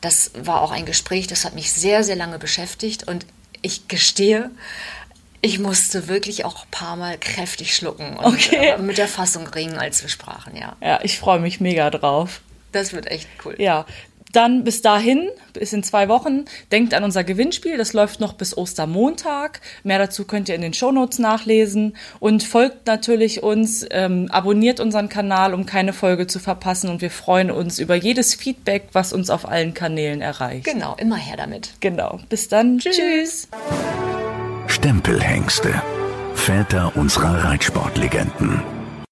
das war auch ein Gespräch, das hat mich sehr, sehr lange beschäftigt und ich gestehe, ich musste wirklich auch ein paar Mal kräftig schlucken und Okay. äh, mit der Fassung ringen, als wir sprachen, ja. Ja, ich freue mich mega drauf. Das wird echt cool. Ja, dann bis dahin, bis in zwei Wochen, denkt an unser Gewinnspiel. Das läuft noch bis Ostermontag. Mehr dazu könnt ihr in den Shownotes nachlesen. Und folgt natürlich uns, ähm, abonniert unseren Kanal, um keine Folge zu verpassen. Und wir freuen uns über jedes Feedback, was uns auf allen Kanälen erreicht. Genau, immer her damit. Genau. Bis dann. Tschüss. Stempelhengste. Väter unserer Reitsportlegenden.